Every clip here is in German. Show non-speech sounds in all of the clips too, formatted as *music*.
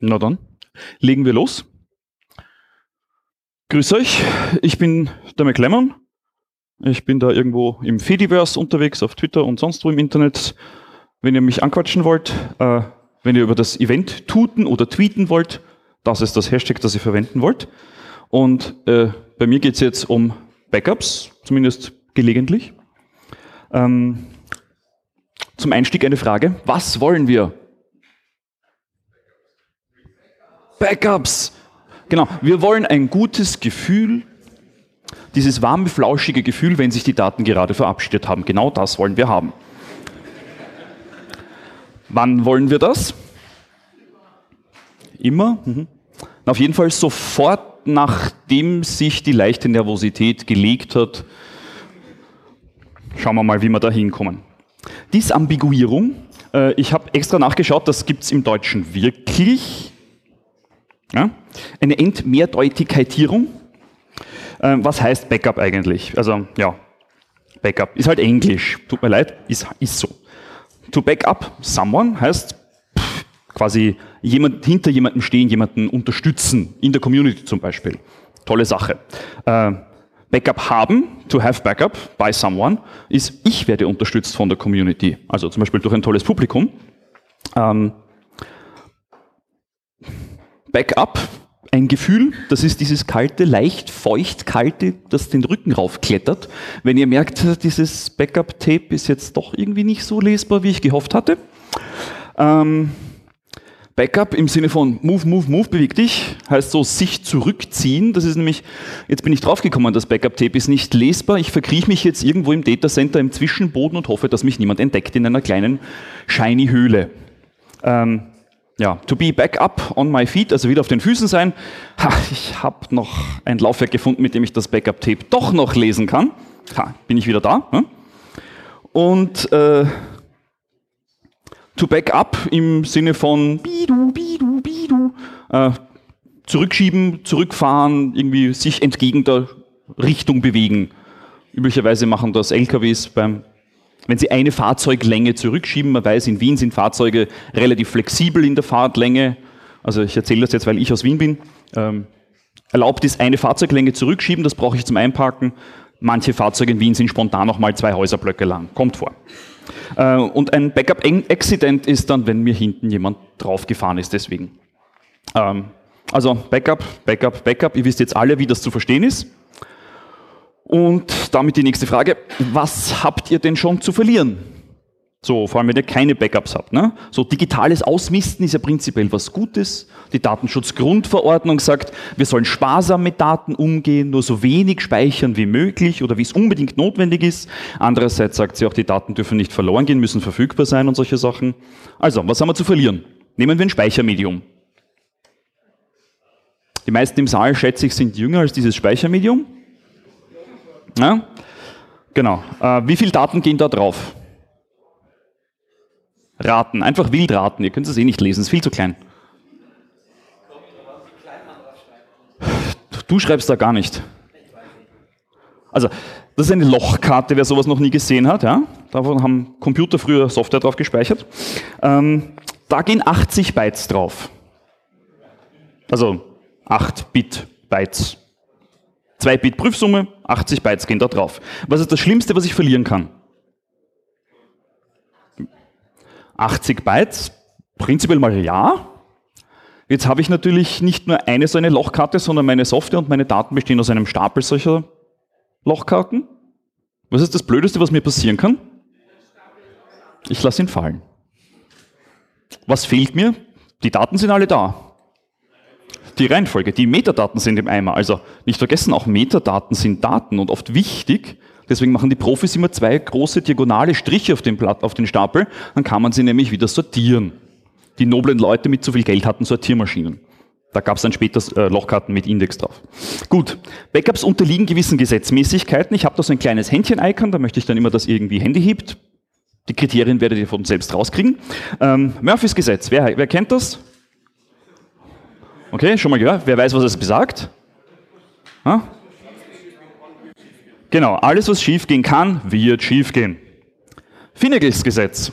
Na dann, legen wir los. Grüß euch, ich bin der McLemmon. Ich bin da irgendwo im Fediverse unterwegs, auf Twitter und sonst wo im Internet. Wenn ihr mich anquatschen wollt, äh, wenn ihr über das Event tuten oder tweeten wollt, das ist das Hashtag, das ihr verwenden wollt. Und äh, bei mir geht es jetzt um Backups, zumindest gelegentlich. Ähm, zum Einstieg eine Frage. Was wollen wir? Backups. Genau, wir wollen ein gutes Gefühl, dieses warme, flauschige Gefühl, wenn sich die Daten gerade verabschiedet haben. Genau das wollen wir haben. Wann wollen wir das? Immer? Mhm. Auf jeden Fall sofort, nachdem sich die leichte Nervosität gelegt hat. Schauen wir mal, wie wir da hinkommen. Disambiguierung. Äh, ich habe extra nachgeschaut, das gibt es im Deutschen wirklich. Ja? Eine Entmehrdeutigkeitierung. Ähm, was heißt Backup eigentlich? Also ja, Backup ist halt Englisch. Tut mir leid, ist, ist so. To backup someone heißt pff, quasi jemand, hinter jemandem stehen, jemanden unterstützen, in der Community zum Beispiel. Tolle Sache. Äh, Backup haben, to have backup by someone, ist, ich werde unterstützt von der Community. Also zum Beispiel durch ein tolles Publikum. Ähm, Backup, ein Gefühl, das ist dieses kalte, leicht feucht kalte, das den Rücken raufklettert. Wenn ihr merkt, dieses Backup-Tape ist jetzt doch irgendwie nicht so lesbar, wie ich gehofft hatte. Ähm, Backup im Sinne von Move, Move, Move, beweg dich, heißt so sich zurückziehen. Das ist nämlich, jetzt bin ich draufgekommen, das Backup-Tape ist nicht lesbar. Ich verkrieche mich jetzt irgendwo im Datacenter im Zwischenboden und hoffe, dass mich niemand entdeckt in einer kleinen shiny Höhle. Ähm, ja, to be back up on my feet, also wieder auf den Füßen sein. Ha, ich habe noch ein Laufwerk gefunden, mit dem ich das Backup-Tape doch noch lesen kann. Ha, bin ich wieder da. Hm? Und äh, to back up im Sinne von bidu, bidu, bidu, äh, zurückschieben, zurückfahren, irgendwie sich entgegen der Richtung bewegen. Üblicherweise machen das LKWs beim wenn Sie eine Fahrzeuglänge zurückschieben, man weiß, in Wien sind Fahrzeuge relativ flexibel in der Fahrtlänge. Also ich erzähle das jetzt, weil ich aus Wien bin. Ähm, erlaubt ist eine Fahrzeuglänge zurückschieben, das brauche ich zum Einparken. Manche Fahrzeuge in Wien sind spontan noch mal zwei Häuserblöcke lang. Kommt vor. Äh, und ein Backup-Accident ist dann, wenn mir hinten jemand draufgefahren ist, deswegen. Ähm, also Backup, Backup, Backup. Ihr wisst jetzt alle, wie das zu verstehen ist. Und damit die nächste Frage, was habt ihr denn schon zu verlieren? So, vor allem wenn ihr keine Backups habt. Ne? So digitales Ausmisten ist ja prinzipiell was Gutes. Die Datenschutzgrundverordnung sagt, wir sollen sparsam mit Daten umgehen, nur so wenig speichern wie möglich oder wie es unbedingt notwendig ist. Andererseits sagt sie auch, die Daten dürfen nicht verloren gehen, müssen verfügbar sein und solche Sachen. Also, was haben wir zu verlieren? Nehmen wir ein Speichermedium. Die meisten im Saal, schätze ich, sind jünger als dieses Speichermedium. Ja? Genau. Äh, wie viele Daten gehen da drauf? Raten, einfach wild raten. Ihr könnt es eh nicht lesen, es ist viel zu klein. Du schreibst da gar nicht. Also, das ist eine Lochkarte, wer sowas noch nie gesehen hat. Ja? Davon haben Computer früher Software drauf gespeichert. Ähm, da gehen 80 Bytes drauf. Also 8 Bit Bytes. 2 Bit Prüfsumme, 80 Bytes gehen da drauf. Was ist das Schlimmste, was ich verlieren kann? 80 Bytes, prinzipiell mal ja. Jetzt habe ich natürlich nicht nur eine so eine Lochkarte, sondern meine Software und meine Daten bestehen aus einem Stapel solcher Lochkarten. Was ist das Blödeste, was mir passieren kann? Ich lasse ihn fallen. Was fehlt mir? Die Daten sind alle da die Reihenfolge. Die Metadaten sind im Eimer. Also nicht vergessen, auch Metadaten sind Daten und oft wichtig. Deswegen machen die Profis immer zwei große diagonale Striche auf den, Blatt, auf den Stapel. Dann kann man sie nämlich wieder sortieren. Die noblen Leute mit zu viel Geld hatten Sortiermaschinen. Da gab es dann später äh, Lochkarten mit Index drauf. Gut, Backups unterliegen gewissen Gesetzmäßigkeiten. Ich habe da so ein kleines Händchen-Icon, da möchte ich dann immer, dass irgendwie Handy hebt. Die Kriterien werdet ihr von selbst rauskriegen. Ähm, Murphys Gesetz, wer, wer kennt das? Okay, schon mal gehört? Wer weiß, was es besagt? Ha? Genau, alles, was schiefgehen kann, wird schiefgehen. Finnegels Gesetz.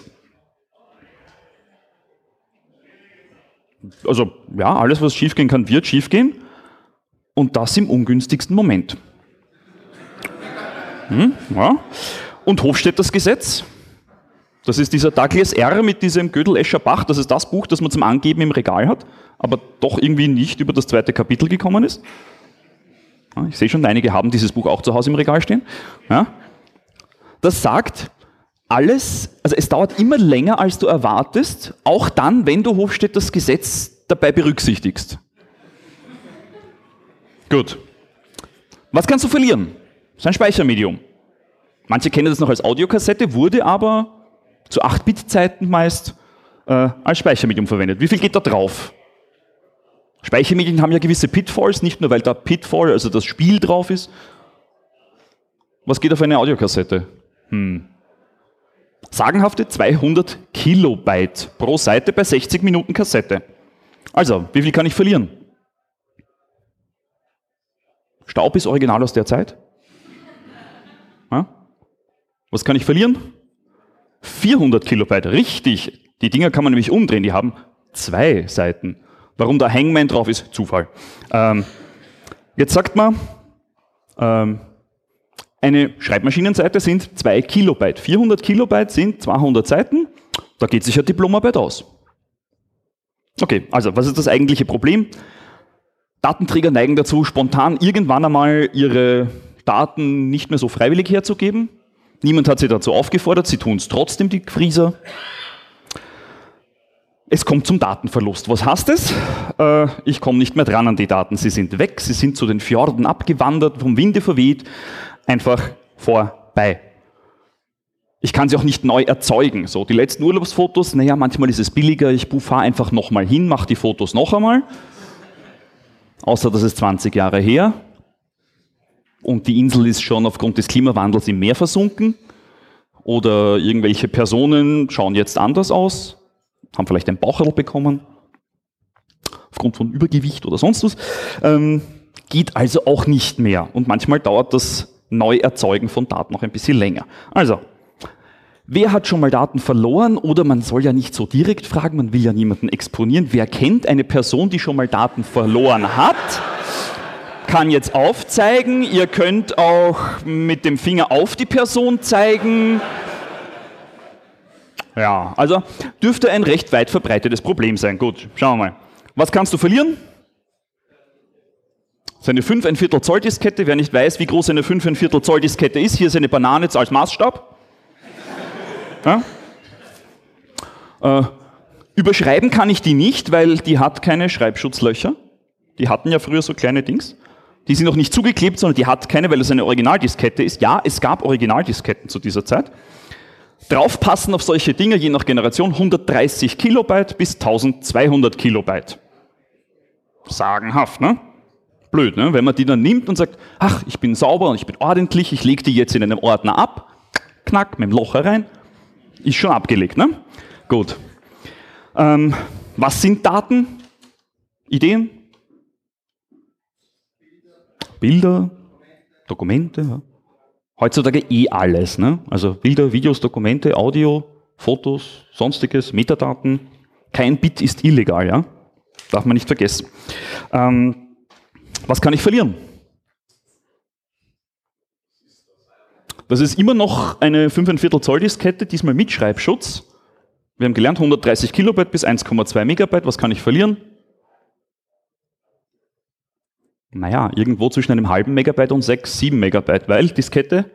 Also ja, alles, was schiefgehen kann, wird schiefgehen. Und das im ungünstigsten Moment. Hm, ja. Und Hofstädters Gesetz, das ist dieser Douglas R. mit diesem Gödel-Escher Bach, das ist das Buch, das man zum Angeben im Regal hat, aber doch irgendwie nicht über das zweite Kapitel gekommen ist. Ich sehe schon, einige haben dieses Buch auch zu Hause im Regal stehen. Ja. Das sagt, alles, also es dauert immer länger, als du erwartest, auch dann, wenn du Hofstädters Gesetz dabei berücksichtigst. Gut. Was kannst du verlieren? Das ist ein Speichermedium. Manche kennen das noch als Audiokassette, wurde aber zu 8-Bit-Zeiten meist äh, als Speichermedium verwendet. Wie viel geht da drauf? Speichermedien haben ja gewisse Pitfalls, nicht nur weil da Pitfall, also das Spiel drauf ist. Was geht auf eine Audiokassette? Hm. Sagenhafte 200 Kilobyte pro Seite bei 60 Minuten Kassette. Also, wie viel kann ich verlieren? Staub ist original aus der Zeit. Ja? Was kann ich verlieren? 400 Kilobyte, richtig. Die Dinger kann man nämlich umdrehen, die haben zwei Seiten. Warum da Hangman drauf ist, Zufall. Ähm, jetzt sagt man, ähm, eine Schreibmaschinenseite sind 2 Kilobyte. 400 Kilobyte sind 200 Seiten. Da geht sich ja Diplomarbeit aus. Okay, also was ist das eigentliche Problem? Datenträger neigen dazu, spontan irgendwann einmal ihre Daten nicht mehr so freiwillig herzugeben. Niemand hat sie dazu aufgefordert, sie tun es trotzdem, die Frieser. Es kommt zum Datenverlust. Was heißt es? Äh, ich komme nicht mehr dran an die Daten. Sie sind weg, sie sind zu den Fjorden abgewandert, vom Winde verweht, einfach vorbei. Ich kann sie auch nicht neu erzeugen. So, die letzten Urlaubsfotos, naja, manchmal ist es billiger, ich fahre einfach nochmal hin, mache die Fotos noch einmal. Außer, das ist 20 Jahre her. Und die Insel ist schon aufgrund des Klimawandels im Meer versunken. Oder irgendwelche Personen schauen jetzt anders aus haben vielleicht ein Baucherl bekommen, aufgrund von Übergewicht oder sonst was. Ähm, geht also auch nicht mehr. Und manchmal dauert das Neuerzeugen von Daten noch ein bisschen länger. Also, wer hat schon mal Daten verloren? Oder man soll ja nicht so direkt fragen, man will ja niemanden exponieren. Wer kennt eine Person, die schon mal Daten verloren hat? Kann jetzt aufzeigen. Ihr könnt auch mit dem Finger auf die Person zeigen. Ja, also dürfte ein recht weit verbreitetes Problem sein. Gut, schauen wir mal. Was kannst du verlieren? Seine 5 ein Viertel Zoll Diskette. Wer nicht weiß, wie groß eine 5 ein Viertel Zoll Diskette ist, hier ist eine Banane als Maßstab. Ja? Äh, überschreiben kann ich die nicht, weil die hat keine Schreibschutzlöcher. Die hatten ja früher so kleine Dings. Die sind noch nicht zugeklebt, sondern die hat keine, weil es eine Originaldiskette ist. Ja, es gab Originaldisketten zu dieser Zeit. Draufpassen auf solche Dinge, je nach Generation, 130 Kilobyte bis 1200 Kilobyte. Sagenhaft, ne? Blöd, ne? Wenn man die dann nimmt und sagt, ach, ich bin sauber und ich bin ordentlich, ich lege die jetzt in einem Ordner ab, knack, mit dem Loch herein, ist schon abgelegt, ne? Gut. Ähm, was sind Daten? Ideen? Bilder, Dokumente, ja heutzutage eh alles. Ne? Also Bilder, Videos, Dokumente, Audio, Fotos, sonstiges, Metadaten. Kein Bit ist illegal, ja? Darf man nicht vergessen. Ähm, was kann ich verlieren? Das ist immer noch eine 5,25 Zoll Diskette, diesmal mit Schreibschutz. Wir haben gelernt 130 Kilobyte bis 1,2 Megabyte. Was kann ich verlieren? Naja, irgendwo zwischen einem halben Megabyte und 6, 7 Megabyte, weil Diskette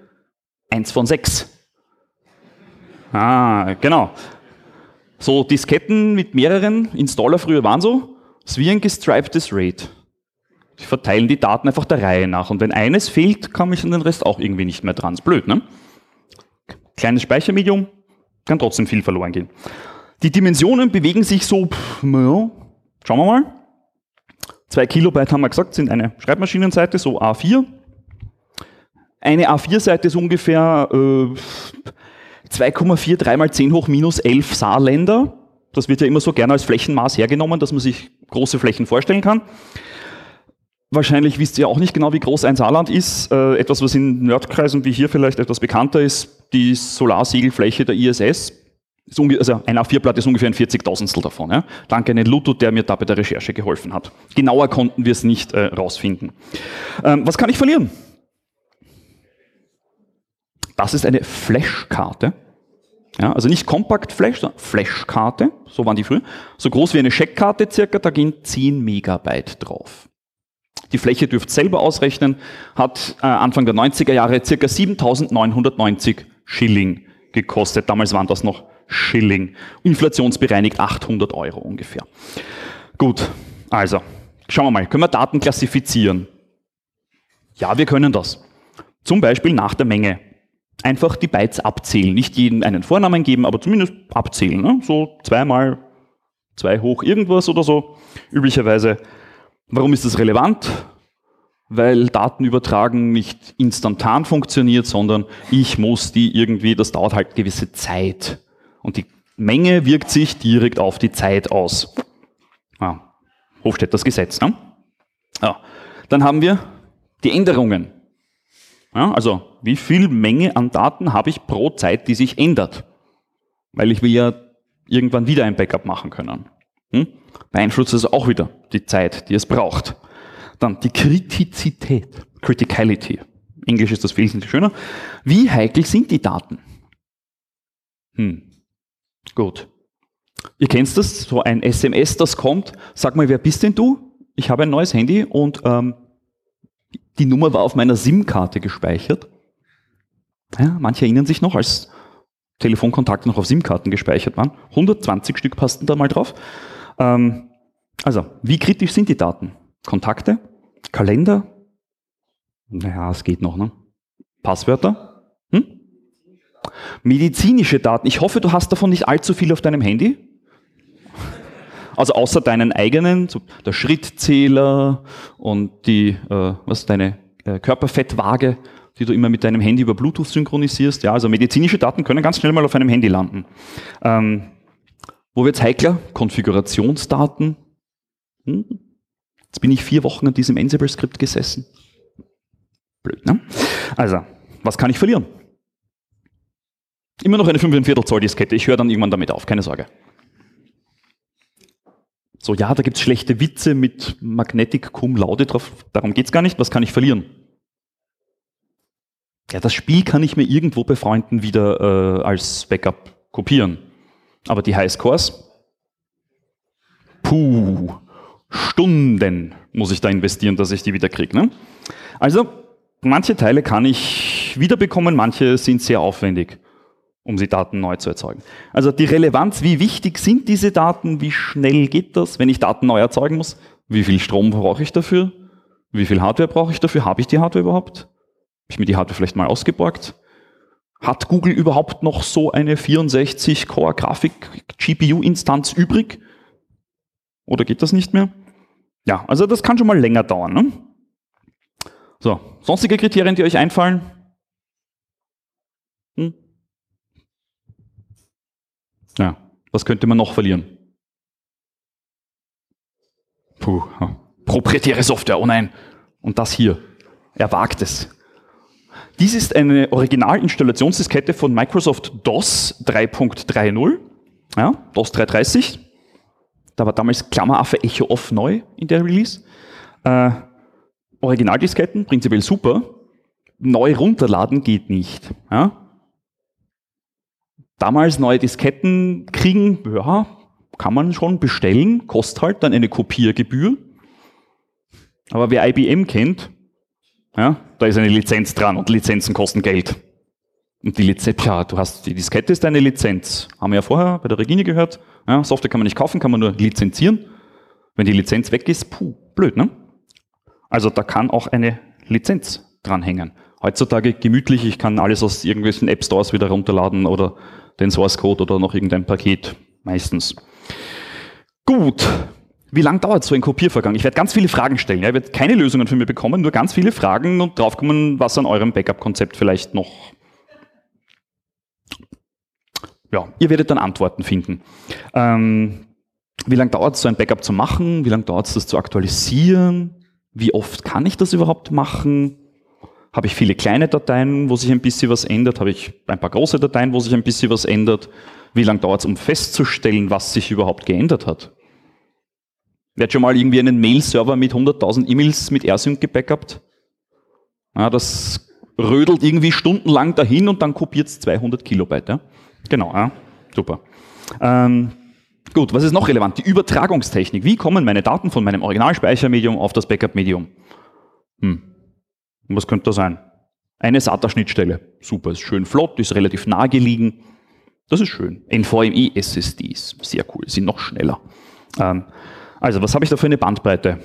1 von 6. Ah, genau. So Disketten mit mehreren Installer früher waren so, es wie ein gestriptes RAID. Die verteilen die Daten einfach der Reihe nach. Und wenn eines fehlt, komme ich an den Rest auch irgendwie nicht mehr dran. Ist blöd, ne? Kleines Speichermedium, kann trotzdem viel verloren gehen. Die Dimensionen bewegen sich so, pff, ja, schauen wir mal. 2 Kilobyte haben wir gesagt, sind eine Schreibmaschinenseite, so A4. Eine A4-Seite ist ungefähr äh, 2,43 mal 10 hoch minus 11 Saarländer. Das wird ja immer so gerne als Flächenmaß hergenommen, dass man sich große Flächen vorstellen kann. Wahrscheinlich wisst ihr auch nicht genau, wie groß ein Saarland ist. Äh, etwas, was in Nerdkreisen wie hier vielleicht etwas bekannter ist, die Solarsegelfläche der ISS also ein A4-Blatt ist ungefähr ein 40.000stel davon. Ja. Danke an den Luto, der mir da bei der Recherche geholfen hat. Genauer konnten wir es nicht äh, rausfinden. Ähm, was kann ich verlieren? Das ist eine Flashkarte. Ja, also nicht Compact Flash, sondern Flashkarte, so waren die früher. So groß wie eine Scheckkarte circa, da gehen 10 Megabyte drauf. Die Fläche dürft selber ausrechnen, hat äh, Anfang der 90er Jahre circa 7990 Schilling gekostet. Damals waren das noch Schilling. Inflationsbereinigt 800 Euro ungefähr. Gut, also schauen wir mal, können wir Daten klassifizieren? Ja, wir können das. Zum Beispiel nach der Menge einfach die Bytes abzählen. Nicht jedem einen Vornamen geben, aber zumindest abzählen. Ne? So zweimal, zwei hoch irgendwas oder so. Üblicherweise. Warum ist das relevant? Weil Datenübertragen nicht instantan funktioniert, sondern ich muss die irgendwie, das dauert halt gewisse Zeit. Und die Menge wirkt sich direkt auf die Zeit aus. Ah, Hofstedters Gesetz. Ne? Ja. Dann haben wir die Änderungen. Ja, also wie viel Menge an Daten habe ich pro Zeit, die sich ändert? Weil ich will ja irgendwann wieder ein Backup machen können. Hm? Beeinflusst also auch wieder die Zeit, die es braucht. Dann die Kritizität, Criticality. Englisch ist das wesentlich schöner. Wie heikel sind die Daten? Hm. Gut. Ihr kennt das, so ein SMS, das kommt. Sag mal, wer bist denn du? Ich habe ein neues Handy und ähm, die Nummer war auf meiner SIM-Karte gespeichert. Ja, manche erinnern sich noch, als Telefonkontakte noch auf SIM-Karten gespeichert waren. 120 Stück passten da mal drauf. Ähm, also, wie kritisch sind die Daten? Kontakte? Kalender? Naja, es geht noch, ne? Passwörter? Medizinische Daten. Ich hoffe, du hast davon nicht allzu viel auf deinem Handy. Also außer deinen eigenen, so der Schrittzähler und die, äh, was deine äh, Körperfettwaage, die du immer mit deinem Handy über Bluetooth synchronisierst. Ja, also medizinische Daten können ganz schnell mal auf einem Handy landen. Ähm, wo wird's heikler? Konfigurationsdaten. Hm? Jetzt bin ich vier Wochen an diesem Ansible-Skript gesessen. Blöd, ne? Also, was kann ich verlieren? Immer noch eine 5,25 Zoll Diskette. Ich höre dann irgendwann damit auf, keine Sorge. So, ja, da gibt's schlechte Witze mit Magnetic Cum Laude drauf. Darum geht's gar nicht. Was kann ich verlieren? Ja, das Spiel kann ich mir irgendwo bei Freunden wieder äh, als Backup kopieren. Aber die Highscores? Puh, Stunden muss ich da investieren, dass ich die wieder kriege. Ne? Also, manche Teile kann ich wiederbekommen, manche sind sehr aufwendig um die Daten neu zu erzeugen. Also die Relevanz, wie wichtig sind diese Daten, wie schnell geht das, wenn ich Daten neu erzeugen muss, wie viel Strom brauche ich dafür, wie viel Hardware brauche ich dafür, habe ich die Hardware überhaupt, habe ich mir die Hardware vielleicht mal ausgeborgt, hat Google überhaupt noch so eine 64-Core-Grafik-GPU-Instanz übrig? Oder geht das nicht mehr? Ja, also das kann schon mal länger dauern. Ne? So, sonstige Kriterien, die euch einfallen? Ja, was könnte man noch verlieren? Puh, proprietäre Software, oh nein. Und das hier, er wagt es. Dies ist eine Originalinstallationsdiskette von Microsoft DOS 3.30, ja, DOS 330. Da war damals Klammeraffe Echo Off neu in der Release. Äh, Originaldisketten, prinzipiell super. Neu runterladen geht nicht. Ja? Damals neue Disketten kriegen, ja, kann man schon bestellen, kostet halt dann eine Kopiergebühr. Aber wer IBM kennt, ja, da ist eine Lizenz dran und Lizenzen kosten Geld. Und die Lizenz, ja, du hast, die Diskette ist eine Lizenz. Haben wir ja vorher bei der Regine gehört. Ja, Software kann man nicht kaufen, kann man nur lizenzieren. Wenn die Lizenz weg ist, puh, blöd, ne? Also da kann auch eine Lizenz dranhängen. Heutzutage gemütlich, ich kann alles aus irgendwelchen App Stores wieder runterladen oder den Source Code oder noch irgendein Paket, meistens. Gut. Wie lange dauert so ein Kopiervorgang? Ich werde ganz viele Fragen stellen. Ja. Ich werde keine Lösungen für mich bekommen, nur ganz viele Fragen und draufkommen, was an eurem Backup-Konzept vielleicht noch. Ja, ihr werdet dann Antworten finden. Ähm, wie lange dauert es, so ein Backup zu machen? Wie lange dauert es, das zu aktualisieren? Wie oft kann ich das überhaupt machen? Habe ich viele kleine Dateien, wo sich ein bisschen was ändert? Habe ich ein paar große Dateien, wo sich ein bisschen was ändert? Wie lange dauert es, um festzustellen, was sich überhaupt geändert hat? Wer hat schon mal irgendwie einen Mail-Server mit 100.000 E-Mails mit AirSync gebackupt? Ja, das rödelt irgendwie stundenlang dahin und dann kopiert es 200 Kilobyte. Ja? Genau, ja? super. Ähm, gut, was ist noch relevant? Die Übertragungstechnik. Wie kommen meine Daten von meinem Originalspeichermedium auf das Backup-Medium? Hm. Was könnte das sein? Eine SATA-Schnittstelle. Super, ist schön flott, ist relativ nah gelegen. Das ist schön. NVMe SSDs, sehr cool, sind noch schneller. Ähm, also, was habe ich da für eine Bandbreite?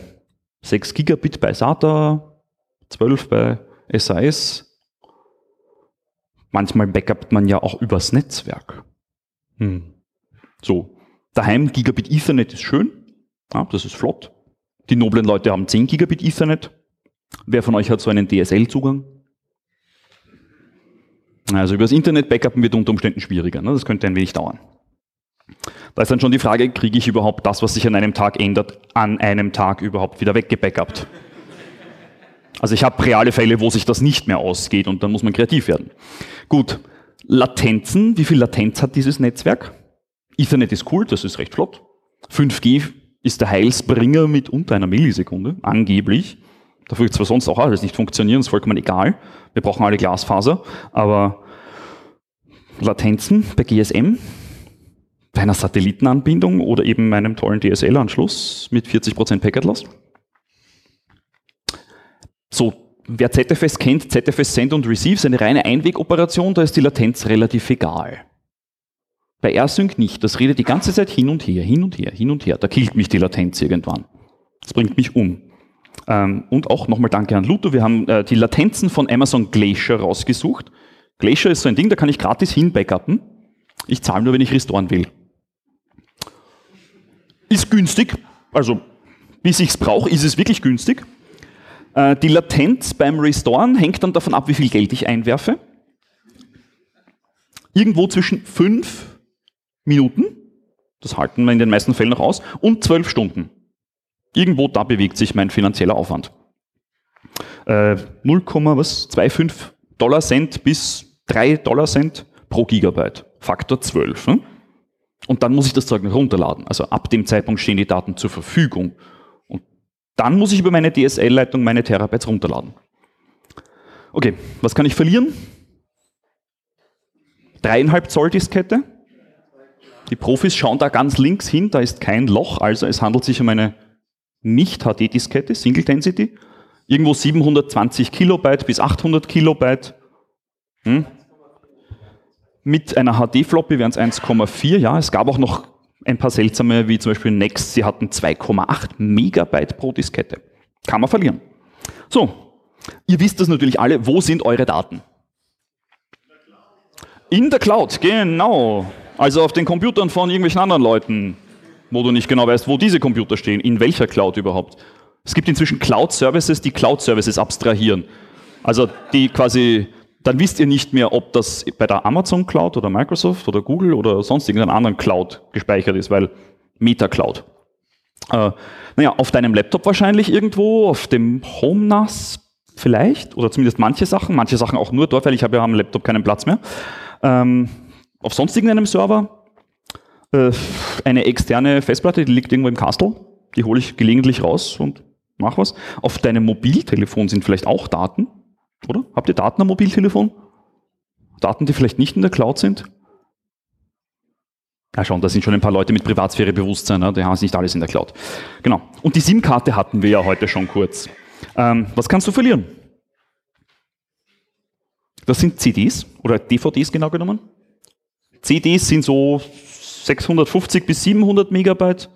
6 Gigabit bei SATA, 12 bei SAS. Manchmal backupt man ja auch übers Netzwerk. Hm. So, daheim Gigabit Ethernet ist schön, ja, das ist flott. Die noblen Leute haben 10 Gigabit Ethernet. Wer von euch hat so einen DSL-Zugang? Also übers Internet backuppen wird unter Umständen schwieriger. Ne? Das könnte ein wenig dauern. Da ist dann schon die Frage, kriege ich überhaupt das, was sich an einem Tag ändert, an einem Tag überhaupt wieder weggebackupt? Also ich habe reale Fälle, wo sich das nicht mehr ausgeht und dann muss man kreativ werden. Gut, Latenzen, wie viel Latenz hat dieses Netzwerk? Ethernet ist cool, das ist recht flott. 5G ist der Heilsbringer mit unter einer Millisekunde, angeblich. Dafür wird zwar sonst auch alles nicht funktionieren, ist vollkommen egal. Wir brauchen alle Glasfaser, aber Latenzen bei GSM, bei einer Satellitenanbindung oder eben meinem tollen DSL-Anschluss mit 40% Packet Loss. So, wer ZFS kennt, ZFS Send und Receive ist eine reine Einwegoperation, da ist die Latenz relativ egal. Bei AirSync nicht, das redet die ganze Zeit hin und her, hin und her, hin und her. Da killt mich die Latenz irgendwann. Das bringt mich um. Ähm, und auch nochmal danke an Luto, wir haben äh, die Latenzen von Amazon Glacier rausgesucht. Glacier ist so ein Ding, da kann ich gratis hin backuppen. Ich zahle nur, wenn ich restoren will. Ist günstig, also bis ich es brauche, ist es wirklich günstig. Äh, die Latenz beim Restoren hängt dann davon ab, wie viel Geld ich einwerfe. Irgendwo zwischen fünf Minuten, das halten wir in den meisten Fällen noch aus, und zwölf Stunden. Irgendwo da bewegt sich mein finanzieller Aufwand. Äh, 0,25 Dollar Cent bis 3 Dollar Cent pro Gigabyte. Faktor 12. Ne? Und dann muss ich das Zeug noch runterladen. Also ab dem Zeitpunkt stehen die Daten zur Verfügung. Und dann muss ich über meine DSL-Leitung meine Terabytes runterladen. Okay, was kann ich verlieren? Dreieinhalb Zoll Diskette. Die Profis schauen da ganz links hin, da ist kein Loch, also es handelt sich um eine nicht-HD-Diskette, Single Density, irgendwo 720 Kilobyte bis 800 Kilobyte. Hm? Mit einer HD-Floppy wären es 1,4. Ja, es gab auch noch ein paar seltsame, wie zum Beispiel Next, sie hatten 2,8 Megabyte pro Diskette. Kann man verlieren. So, ihr wisst das natürlich alle. Wo sind eure Daten? In der Cloud, genau. Also auf den Computern von irgendwelchen anderen Leuten wo du nicht genau weißt, wo diese Computer stehen, in welcher Cloud überhaupt. Es gibt inzwischen Cloud-Services, die Cloud-Services abstrahieren. Also die quasi, dann wisst ihr nicht mehr, ob das bei der Amazon Cloud oder Microsoft oder Google oder sonst irgendeiner anderen Cloud gespeichert ist, weil Meta-Cloud. Äh, naja, auf deinem Laptop wahrscheinlich irgendwo, auf dem Home NAS vielleicht, oder zumindest manche Sachen, manche Sachen auch nur dort, weil ich habe ja am Laptop keinen Platz mehr. Ähm, auf sonst irgendeinem Server, äh, eine externe Festplatte, die liegt irgendwo im Castle, die hole ich gelegentlich raus und mache was. Auf deinem Mobiltelefon sind vielleicht auch Daten, oder? Habt ihr Daten am Mobiltelefon? Daten, die vielleicht nicht in der Cloud sind? Ja, schon, da sind schon ein paar Leute mit Privatsphärebewusstsein, ne? die haben es nicht alles in der Cloud. Genau. Und die SIM-Karte hatten wir ja heute schon kurz. Ähm, was kannst du verlieren? Das sind CDs oder DVDs genau genommen. CDs sind so 650 bis 700 Megabyte,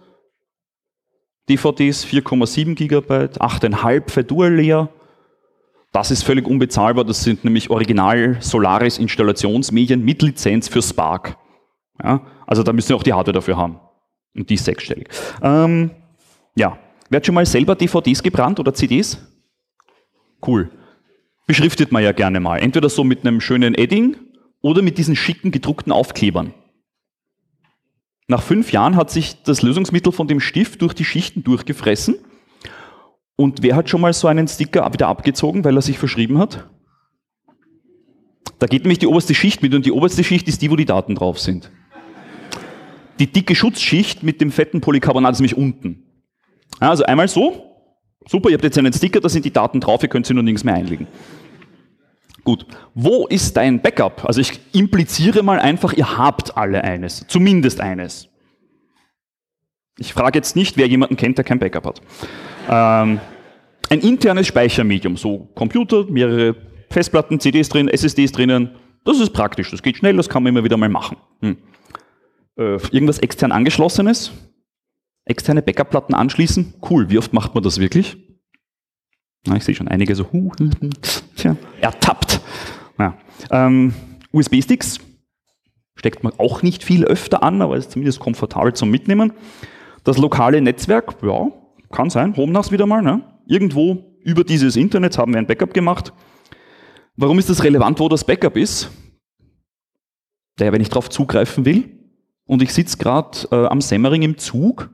DVDs 4,7 Gigabyte, 8,5 für Dual Layer. Das ist völlig unbezahlbar. Das sind nämlich Original Solaris Installationsmedien mit Lizenz für Spark. Ja, also da müsst ihr auch die Hardware dafür haben. Und die ist sechsstellig. Ähm, ja. Wer hat schon mal selber DVDs gebrannt oder CDs? Cool. Beschriftet man ja gerne mal. Entweder so mit einem schönen Edding oder mit diesen schicken gedruckten Aufklebern. Nach fünf Jahren hat sich das Lösungsmittel von dem Stift durch die Schichten durchgefressen. Und wer hat schon mal so einen Sticker wieder abgezogen, weil er sich verschrieben hat? Da geht nämlich die oberste Schicht mit und die oberste Schicht ist die, wo die Daten drauf sind. Die dicke Schutzschicht mit dem fetten Polycarbonat ist nämlich unten. Also einmal so. Super, ihr habt jetzt einen Sticker, da sind die Daten drauf, ihr könnt sie nur nirgends mehr einlegen. Gut, wo ist dein Backup? Also ich impliziere mal einfach, ihr habt alle eines, zumindest eines. Ich frage jetzt nicht, wer jemanden kennt, der kein Backup hat. Ähm, ein internes Speichermedium, so Computer, mehrere Festplatten, CDs drin, SSDs drinnen, das ist praktisch, das geht schnell, das kann man immer wieder mal machen. Hm. Äh, irgendwas extern angeschlossenes, externe Backup-Platten anschließen, cool, wie oft macht man das wirklich? Na, ich sehe schon einige so, huh, tja, ertappt. Ja. Ähm, USB-Sticks steckt man auch nicht viel öfter an, aber ist zumindest komfortabel zum Mitnehmen. Das lokale Netzwerk, ja, kann sein, Homenas wieder mal. Ne? Irgendwo über dieses Internet haben wir ein Backup gemacht. Warum ist das relevant, wo das Backup ist? Naja, wenn ich darauf zugreifen will und ich sitze gerade äh, am Semmering im Zug,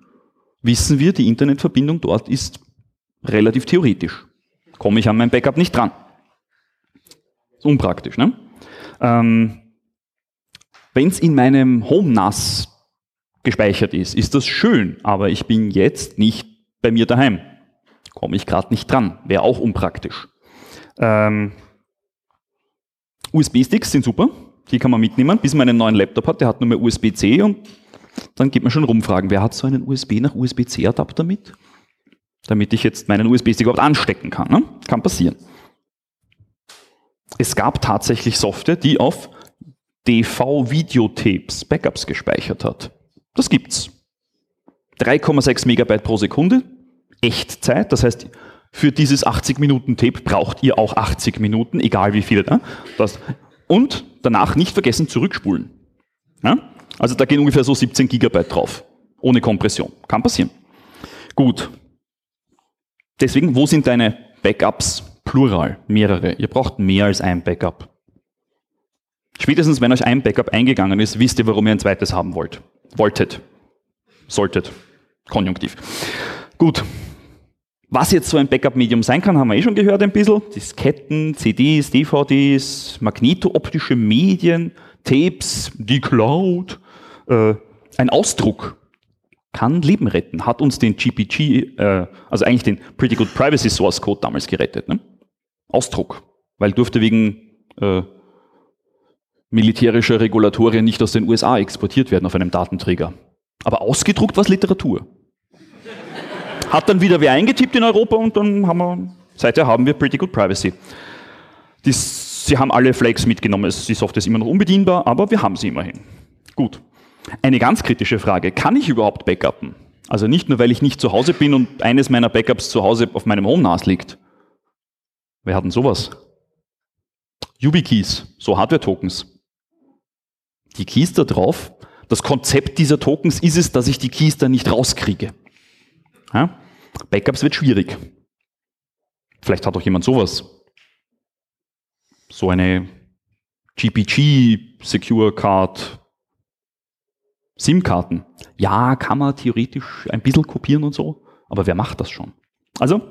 wissen wir, die Internetverbindung dort ist relativ theoretisch. Komme ich an mein Backup nicht dran. Unpraktisch. Ne? Ähm, wenn es in meinem Home NAS gespeichert ist, ist das schön, aber ich bin jetzt nicht bei mir daheim. Komme ich gerade nicht dran, wäre auch unpraktisch. Ähm, USB-Sticks sind super, die kann man mitnehmen, bis man einen neuen Laptop hat, der hat nur mehr USB-C und dann geht man schon rumfragen, wer hat so einen USB nach USB-C-Adapter mit? Damit ich jetzt meinen USB-Stick überhaupt anstecken kann. Ne? Kann passieren. Es gab tatsächlich Software, die auf DV-Videotapes Backups gespeichert hat. Das gibt's. 3,6 Megabyte pro Sekunde, Echtzeit, das heißt, für dieses 80 Minuten Tape braucht ihr auch 80 Minuten, egal wie viele. Ne? Das, und danach nicht vergessen zurückspulen. Ja? Also da gehen ungefähr so 17 Gigabyte drauf, ohne Kompression. Kann passieren. Gut. Deswegen, wo sind deine Backups? Plural, mehrere. Ihr braucht mehr als ein Backup. Spätestens, wenn euch ein Backup eingegangen ist, wisst ihr, warum ihr ein zweites haben wollt. Wolltet. Solltet. Konjunktiv. Gut. Was jetzt so ein Backup-Medium sein kann, haben wir eh schon gehört ein bisschen. Disketten, CDs, DVDs, magnetooptische Medien, Tapes, die Cloud. Äh, ein Ausdruck kann Leben retten, hat uns den GPG, äh, also eigentlich den Pretty Good Privacy Source Code damals gerettet. Ne? Ausdruck, weil durfte wegen äh, militärischer Regulatorien nicht aus den USA exportiert werden auf einem Datenträger. Aber ausgedruckt war es Literatur. Hat dann wieder wer eingetippt in Europa und dann haben wir, seither haben wir Pretty Good Privacy. Die, sie haben alle Flags mitgenommen, die Software ist immer noch unbedienbar, aber wir haben sie immerhin. Gut. Eine ganz kritische Frage, kann ich überhaupt backuppen? Also nicht nur, weil ich nicht zu Hause bin und eines meiner Backups zu Hause auf meinem Home NAS liegt. Wer hat denn sowas? YubiKeys, so Hardware-Tokens die Keys da drauf. Das Konzept dieser Tokens ist es, dass ich die Keys dann nicht rauskriege. Ja? Backups wird schwierig. Vielleicht hat auch jemand sowas. So eine GPG Secure Card SIM-Karten. Ja, kann man theoretisch ein bisschen kopieren und so, aber wer macht das schon? Also,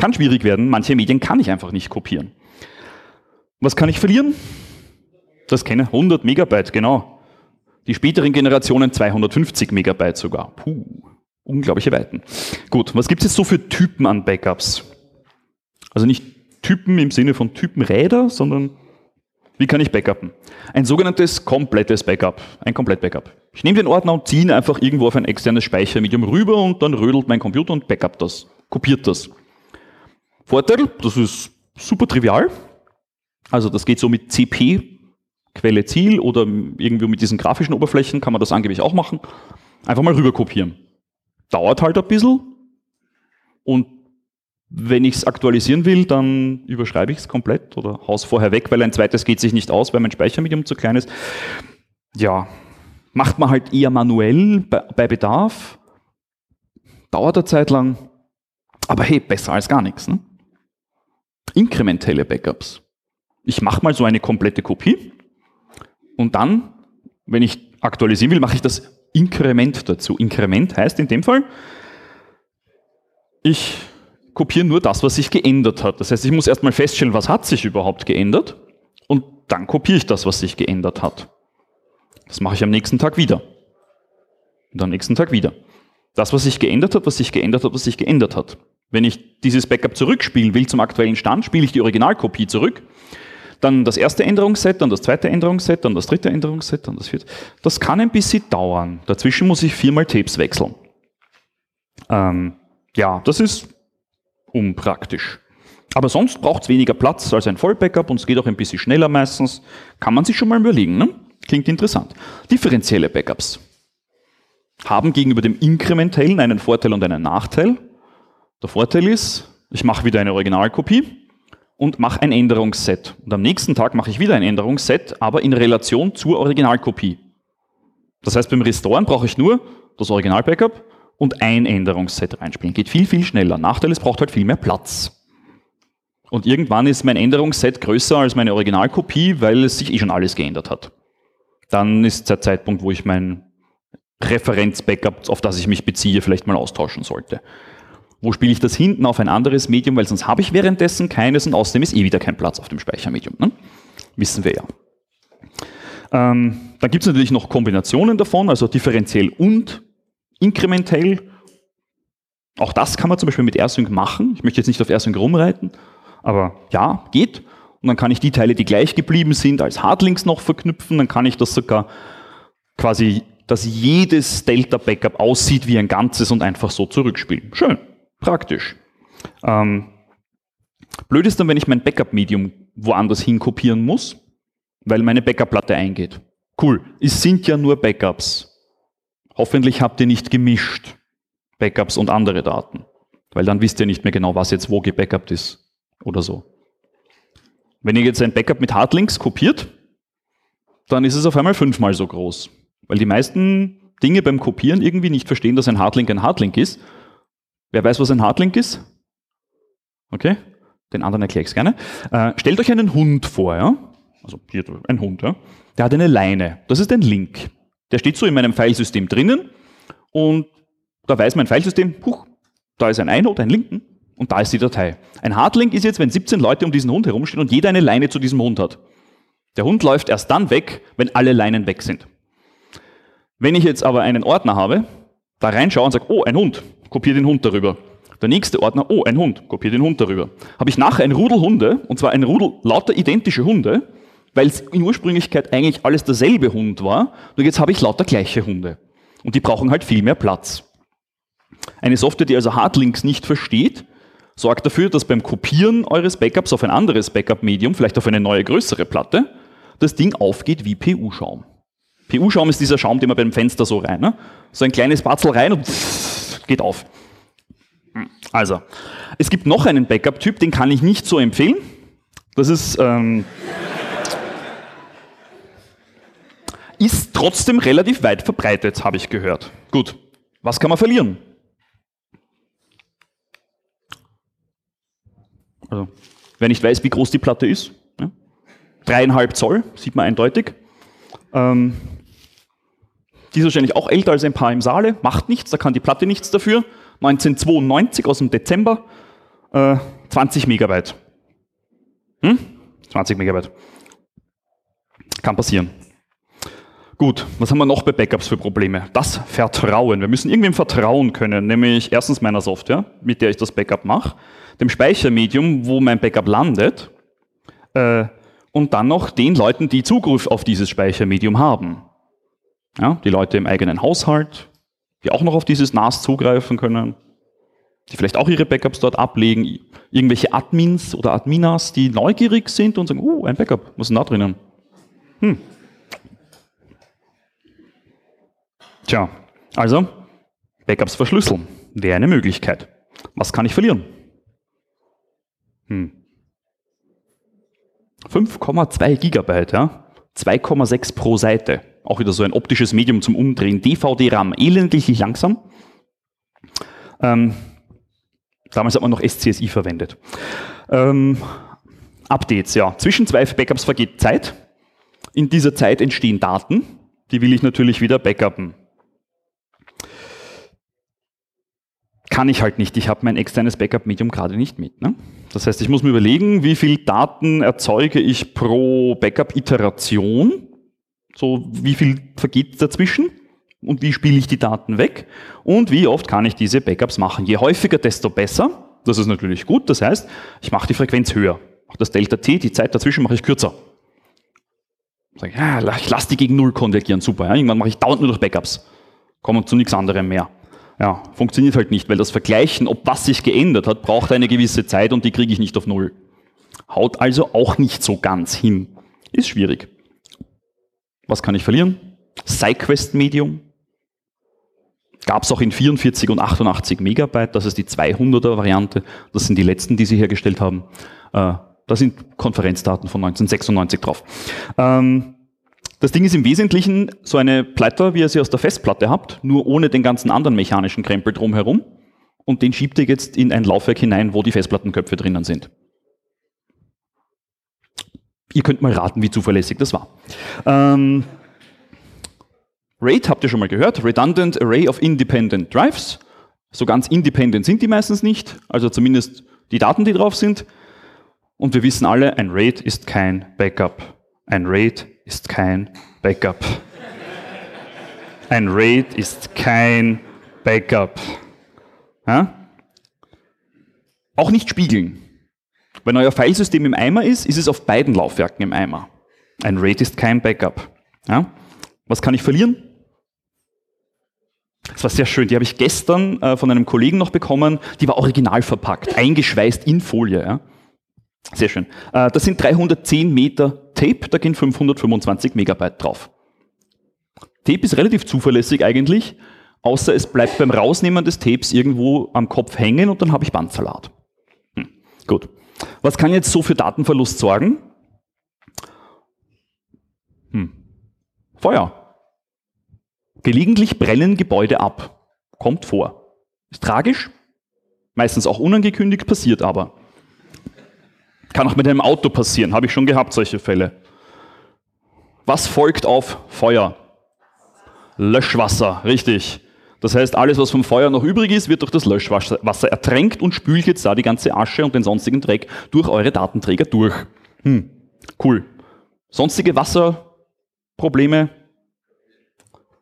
kann schwierig werden. Manche Medien kann ich einfach nicht kopieren. Was kann ich verlieren? Das kenne 100 Megabyte, genau. Die späteren Generationen 250 Megabyte sogar. Puh, unglaubliche Weiten. Gut, was gibt es jetzt so für Typen an Backups? Also nicht Typen im Sinne von Typenräder, sondern wie kann ich backuppen? Ein sogenanntes komplettes Backup, ein Komplett-Backup. Ich nehme den Ordner und ziehe ihn einfach irgendwo auf ein externes Speichermedium rüber und dann rödelt mein Computer und backup das, kopiert das. Vorteil, das ist super trivial. Also das geht so mit CP Quelle Ziel oder irgendwie mit diesen grafischen Oberflächen kann man das angeblich auch machen. Einfach mal rüber kopieren. Dauert halt ein bisschen und wenn ich es aktualisieren will, dann überschreibe ich es komplett oder haus vorher weg, weil ein zweites geht sich nicht aus, weil mein Speichermedium zu klein ist. Ja, macht man halt eher manuell bei, Bedarf. Dauert eine Zeit lang. Aber hey, besser als gar nichts. Ne? Inkrementelle Backups. Ich mache mal so eine komplette Kopie und dann, wenn ich aktualisieren will, mache ich das Inkrement dazu. Inkrement heißt in dem Fall, ich kopiere nur das, was sich geändert hat. Das heißt, ich muss erstmal feststellen, was hat sich überhaupt geändert und dann kopiere ich das, was sich geändert hat. Das mache ich am nächsten Tag wieder. Und am nächsten Tag wieder. Das, was sich geändert hat, was sich geändert hat, was sich geändert hat. Wenn ich dieses Backup zurückspielen will zum aktuellen Stand, spiele ich die Originalkopie zurück. Dann das erste Änderungsset, dann das zweite Änderungsset, dann das dritte Änderungsset, dann das vierte. Das kann ein bisschen dauern. Dazwischen muss ich viermal Tapes wechseln. Ähm, ja, das ist unpraktisch. Aber sonst braucht es weniger Platz als ein Vollbackup und es geht auch ein bisschen schneller meistens. Kann man sich schon mal überlegen. Ne? Klingt interessant. Differenzielle Backups haben gegenüber dem inkrementellen einen Vorteil und einen Nachteil. Der Vorteil ist, ich mache wieder eine Originalkopie und mache ein Änderungsset. Und am nächsten Tag mache ich wieder ein Änderungsset, aber in Relation zur Originalkopie. Das heißt, beim Restoren brauche ich nur das Original-Backup und ein Änderungsset reinspielen. Geht viel, viel schneller. Nachteil, es braucht halt viel mehr Platz. Und irgendwann ist mein Änderungsset größer als meine Originalkopie, weil es sich eh schon alles geändert hat. Dann ist der Zeitpunkt, wo ich mein Referenz-Backup, auf das ich mich beziehe, vielleicht mal austauschen sollte. Wo spiele ich das hinten auf ein anderes Medium, weil sonst habe ich währenddessen keines und außerdem ist eh wieder kein Platz auf dem Speichermedium. Ne? Wissen wir ja. Ähm, dann gibt es natürlich noch Kombinationen davon, also differenziell und inkrementell. Auch das kann man zum Beispiel mit AirSync machen. Ich möchte jetzt nicht auf AirSync rumreiten, aber ja, geht. Und dann kann ich die Teile, die gleich geblieben sind, als Hardlinks noch verknüpfen. Dann kann ich das sogar quasi, dass jedes Delta-Backup aussieht wie ein Ganzes und einfach so zurückspielen. Schön, praktisch. Ähm, blöd ist dann, wenn ich mein Backup-Medium woanders hin kopieren muss, weil meine Backup-Platte eingeht. Cool, es sind ja nur Backups. Hoffentlich habt ihr nicht gemischt Backups und andere Daten, weil dann wisst ihr nicht mehr genau, was jetzt wo gebackupt ist oder so. Wenn ihr jetzt ein Backup mit Hardlinks kopiert, dann ist es auf einmal fünfmal so groß. Weil die meisten Dinge beim Kopieren irgendwie nicht verstehen, dass ein Hardlink ein Hardlink ist. Wer weiß, was ein Hardlink ist? Okay? Den anderen erkläre ich es gerne. Äh, stellt euch einen Hund vor, ja? Also hier ein Hund, ja? Der hat eine Leine. Das ist ein Link. Der steht so in meinem Filesystem drinnen und da weiß mein Filesystem, huch, da ist ein Einot, ein Linken und da ist die Datei. Ein Hardlink ist jetzt, wenn 17 Leute um diesen Hund herumstehen und jeder eine Leine zu diesem Hund hat. Der Hund läuft erst dann weg, wenn alle Leinen weg sind. Wenn ich jetzt aber einen Ordner habe, da reinschaue und sage, oh, ein Hund, kopiere den Hund darüber. Der nächste Ordner, oh, ein Hund, kopiere den Hund darüber. Habe ich nachher ein Rudel Hunde, und zwar ein Rudel lauter identische Hunde, weil es in Ursprünglichkeit eigentlich alles derselbe Hund war, nur jetzt habe ich lauter gleiche Hunde. Und die brauchen halt viel mehr Platz. Eine Software, die also Hardlinks nicht versteht, sorgt dafür, dass beim Kopieren eures Backups auf ein anderes Backup-Medium, vielleicht auf eine neue größere Platte, das Ding aufgeht wie PU-Schaum. PU-Schaum ist dieser Schaum, den man beim Fenster so rein, ne? so ein kleines Batzel rein und geht auf. Also, es gibt noch einen Backup-Typ, den kann ich nicht so empfehlen. Das ist, ähm, ist trotzdem relativ weit verbreitet, habe ich gehört. Gut, was kann man verlieren? Also, wer nicht weiß, wie groß die Platte ist, ja, dreieinhalb Zoll, sieht man eindeutig. Ähm, die ist wahrscheinlich auch älter als ein paar im Saale, macht nichts, da kann die Platte nichts dafür. 1992 aus dem Dezember, äh, 20 Megabyte. Hm? 20 Megabyte. Kann passieren. Gut, was haben wir noch bei Backups für Probleme? Das Vertrauen. Wir müssen irgendwem vertrauen können, nämlich erstens meiner Software, mit der ich das Backup mache dem Speichermedium, wo mein Backup landet, äh, und dann noch den Leuten, die Zugriff auf dieses Speichermedium haben. Ja, die Leute im eigenen Haushalt, die auch noch auf dieses NAS zugreifen können, die vielleicht auch ihre Backups dort ablegen, irgendwelche Admins oder Adminas, die neugierig sind und sagen, uh, ein Backup, was ist denn da drinnen? Hm. Tja, also Backups verschlüsseln wäre eine Möglichkeit. Was kann ich verlieren? Hm. 5,2 Gigabyte, ja? 2,6 pro Seite. Auch wieder so ein optisches Medium zum Umdrehen. DVD-RAM, elendlich langsam. Ähm, damals hat man noch SCSI verwendet. Ähm, Updates, ja. Zwischen zwei Backups vergeht Zeit. In dieser Zeit entstehen Daten. Die will ich natürlich wieder backuppen. kann ich halt nicht. Ich habe mein externes Backup-Medium gerade nicht mit. Ne? Das heißt, ich muss mir überlegen, wie viel Daten erzeuge ich pro Backup-Iteration. So, wie viel vergeht dazwischen? und wie spiele ich die Daten weg und wie oft kann ich diese Backups machen. Je häufiger, desto besser. Das ist natürlich gut. Das heißt, ich mache die Frequenz höher. Mache das Delta T, die Zeit dazwischen mache ich kürzer. Sag ich, ja, ich lasse die gegen Null konvergieren, super. Ja. Irgendwann mache ich dauernd nur noch Backups. Komme zu nichts anderem mehr. Ja, funktioniert halt nicht, weil das Vergleichen, ob was sich geändert hat, braucht eine gewisse Zeit und die kriege ich nicht auf Null. Haut also auch nicht so ganz hin. Ist schwierig. Was kann ich verlieren? SideQuest-Medium. Gab es auch in 44 und 88 Megabyte, das ist die 200er Variante. Das sind die letzten, die sie hergestellt haben. Äh, da sind Konferenzdaten von 1996 drauf. Ähm, das Ding ist im Wesentlichen so eine Pleiter, wie ihr sie aus der Festplatte habt, nur ohne den ganzen anderen mechanischen Krempel drumherum. Und den schiebt ihr jetzt in ein Laufwerk hinein, wo die Festplattenköpfe drinnen sind. Ihr könnt mal raten, wie zuverlässig das war. Ähm, RAID habt ihr schon mal gehört, Redundant Array of Independent Drives. So ganz independent sind die meistens nicht, also zumindest die Daten, die drauf sind. Und wir wissen alle, ein RAID ist kein Backup. Ein RAID ist kein Backup. Ein RAID ist kein Backup. Ja? Auch nicht spiegeln. Wenn euer Filesystem im Eimer ist, ist es auf beiden Laufwerken im Eimer. Ein RAID ist kein Backup. Ja? Was kann ich verlieren? Das war sehr schön. Die habe ich gestern äh, von einem Kollegen noch bekommen. Die war original verpackt, eingeschweißt in Folie. Ja? Sehr schön. Äh, das sind 310 Meter Tape, da gehen 525 Megabyte drauf. Tape ist relativ zuverlässig eigentlich, außer es bleibt beim Rausnehmen des Tapes irgendwo am Kopf hängen und dann habe ich Bandsalat. Hm. Gut. Was kann jetzt so für Datenverlust sorgen? Hm. Feuer. Gelegentlich brennen Gebäude ab. Kommt vor. Ist tragisch, meistens auch unangekündigt, passiert aber. Kann auch mit einem Auto passieren, habe ich schon gehabt, solche Fälle. Was folgt auf Feuer? Löschwasser, richtig. Das heißt, alles, was vom Feuer noch übrig ist, wird durch das Löschwasser ertränkt und spült jetzt da die ganze Asche und den sonstigen Dreck durch eure Datenträger durch. Hm, cool. Sonstige Wasserprobleme?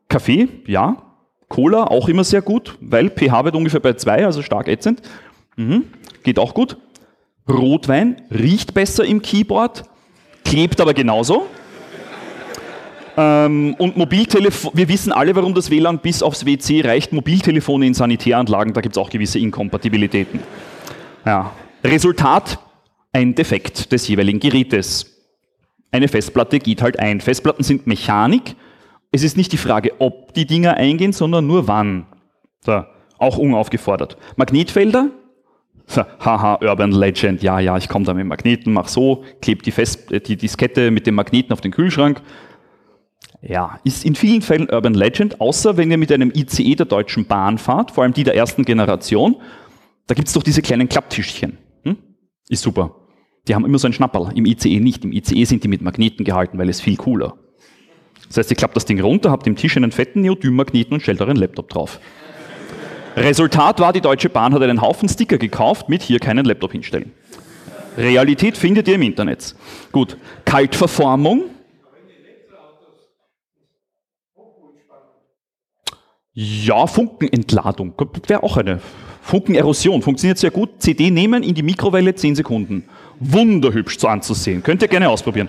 Kaffee, ja. Cola, auch immer sehr gut, weil pH-Wert ungefähr bei 2, also stark ätzend. Mhm, geht auch gut. Rotwein riecht besser im Keyboard, klebt aber genauso. Ähm, und Mobiltelefon, wir wissen alle, warum das WLAN bis aufs WC reicht. Mobiltelefone in Sanitäranlagen, da gibt es auch gewisse Inkompatibilitäten. Ja. Resultat, ein Defekt des jeweiligen Gerätes. Eine Festplatte geht halt ein. Festplatten sind Mechanik. Es ist nicht die Frage, ob die Dinger eingehen, sondern nur wann. So, auch unaufgefordert. Magnetfelder, haha, Urban Legend, ja, ja, ich komme da mit Magneten, mach so, klebe die, Fest, die Diskette mit dem Magneten auf den Kühlschrank. Ja, ist in vielen Fällen Urban Legend, außer wenn ihr mit einem ICE der Deutschen Bahn fahrt, vor allem die der ersten Generation, da gibt's doch diese kleinen Klapptischchen. Hm? Ist super. Die haben immer so ein Schnapperl, im ICE nicht. Im ICE sind die mit Magneten gehalten, weil es viel cooler. Das heißt, ihr klappt das Ding runter, habt im Tisch einen fetten Neodym-Magneten und stellt euren Laptop drauf. Resultat war, die Deutsche Bahn hat einen Haufen Sticker gekauft mit hier keinen Laptop hinstellen. Realität findet ihr im Internet. Gut, Kaltverformung. Ja, Funkenentladung wäre auch eine. Funkenerosion funktioniert sehr gut. CD nehmen, in die Mikrowelle 10 Sekunden. Wunderhübsch zu anzusehen. Könnt ihr gerne ausprobieren.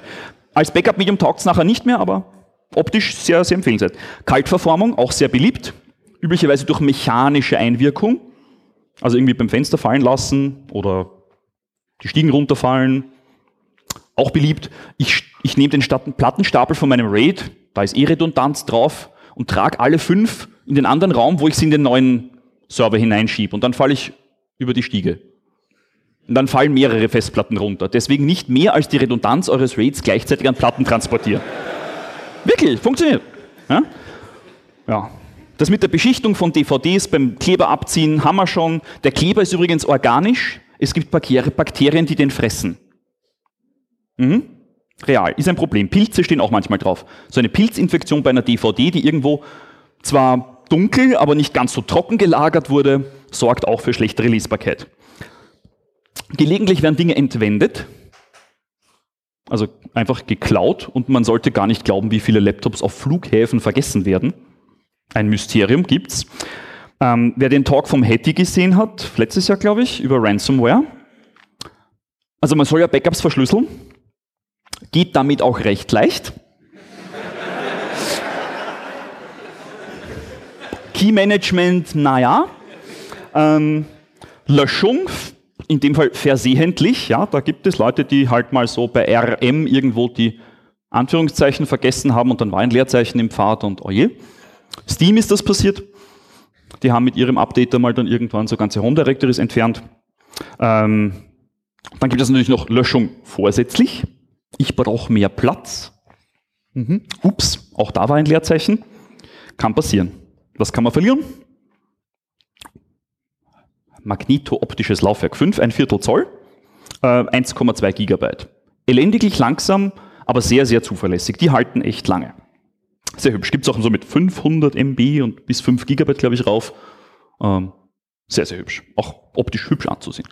Als Backup-Medium taugt es nachher nicht mehr, aber optisch sehr, sehr empfehlenswert. Kaltverformung, auch sehr beliebt üblicherweise durch mechanische Einwirkung, also irgendwie beim Fenster fallen lassen oder die Stiegen runterfallen. Auch beliebt, ich, ich nehme den Plattenstapel von meinem RAID, da ist eh Redundanz drauf, und trage alle fünf in den anderen Raum, wo ich sie in den neuen Server hineinschiebe. Und dann falle ich über die Stiege. Und dann fallen mehrere Festplatten runter. Deswegen nicht mehr als die Redundanz eures RAIDs gleichzeitig an Platten transportieren. Wirklich, funktioniert. Ja? ja. Das mit der Beschichtung von DVDs beim Kleber abziehen haben wir schon. Der Kleber ist übrigens organisch. Es gibt Bakterien, die den fressen. Mhm. Real, ist ein Problem. Pilze stehen auch manchmal drauf. So eine Pilzinfektion bei einer DVD, die irgendwo zwar dunkel, aber nicht ganz so trocken gelagert wurde, sorgt auch für schlechtere Lesbarkeit. Gelegentlich werden Dinge entwendet, also einfach geklaut und man sollte gar nicht glauben, wie viele Laptops auf Flughäfen vergessen werden. Ein Mysterium gibt's. Ähm, wer den Talk vom Hetty gesehen hat, letztes Jahr glaube ich, über Ransomware. Also man soll ja Backups verschlüsseln. Geht damit auch recht leicht. Key Management, naja. Ähm, Löschung, in dem Fall versehentlich, ja, da gibt es Leute, die halt mal so bei RM irgendwo die Anführungszeichen vergessen haben und dann war ein Leerzeichen im Pfad und oje. Steam ist das passiert. Die haben mit ihrem Updater mal dann irgendwann so ganze Home Directories entfernt. Ähm, dann gibt es natürlich noch Löschung vorsätzlich. Ich brauche mehr Platz. Mhm. Ups, auch da war ein Leerzeichen. Kann passieren. Was kann man verlieren? Magneto-optisches Laufwerk 5, ein Viertel Zoll, äh, 1,2 Gigabyte. Elendiglich langsam, aber sehr, sehr zuverlässig. Die halten echt lange. Sehr hübsch. Gibt es auch so mit 500 MB und bis 5 Gigabyte, glaube ich, rauf. Ähm, sehr, sehr hübsch. Auch optisch hübsch anzusehen.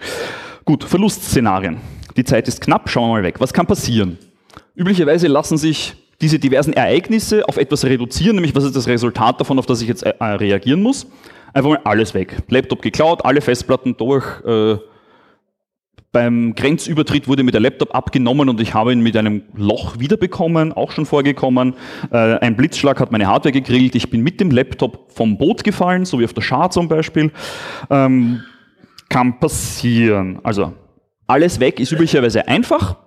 Gut, Verlustszenarien. Die Zeit ist knapp, schauen wir mal weg. Was kann passieren? Üblicherweise lassen sich diese diversen Ereignisse auf etwas reduzieren, nämlich was ist das Resultat davon, auf das ich jetzt äh, reagieren muss. Einfach mal alles weg. Laptop geklaut, alle Festplatten durch. Äh, beim Grenzübertritt wurde mir der Laptop abgenommen und ich habe ihn mit einem Loch wiederbekommen, auch schon vorgekommen. Äh, ein Blitzschlag hat meine Hardware gegrillt. Ich bin mit dem Laptop vom Boot gefallen, so wie auf der Schar zum Beispiel. Ähm, kann passieren. Also alles weg ist üblicherweise einfach.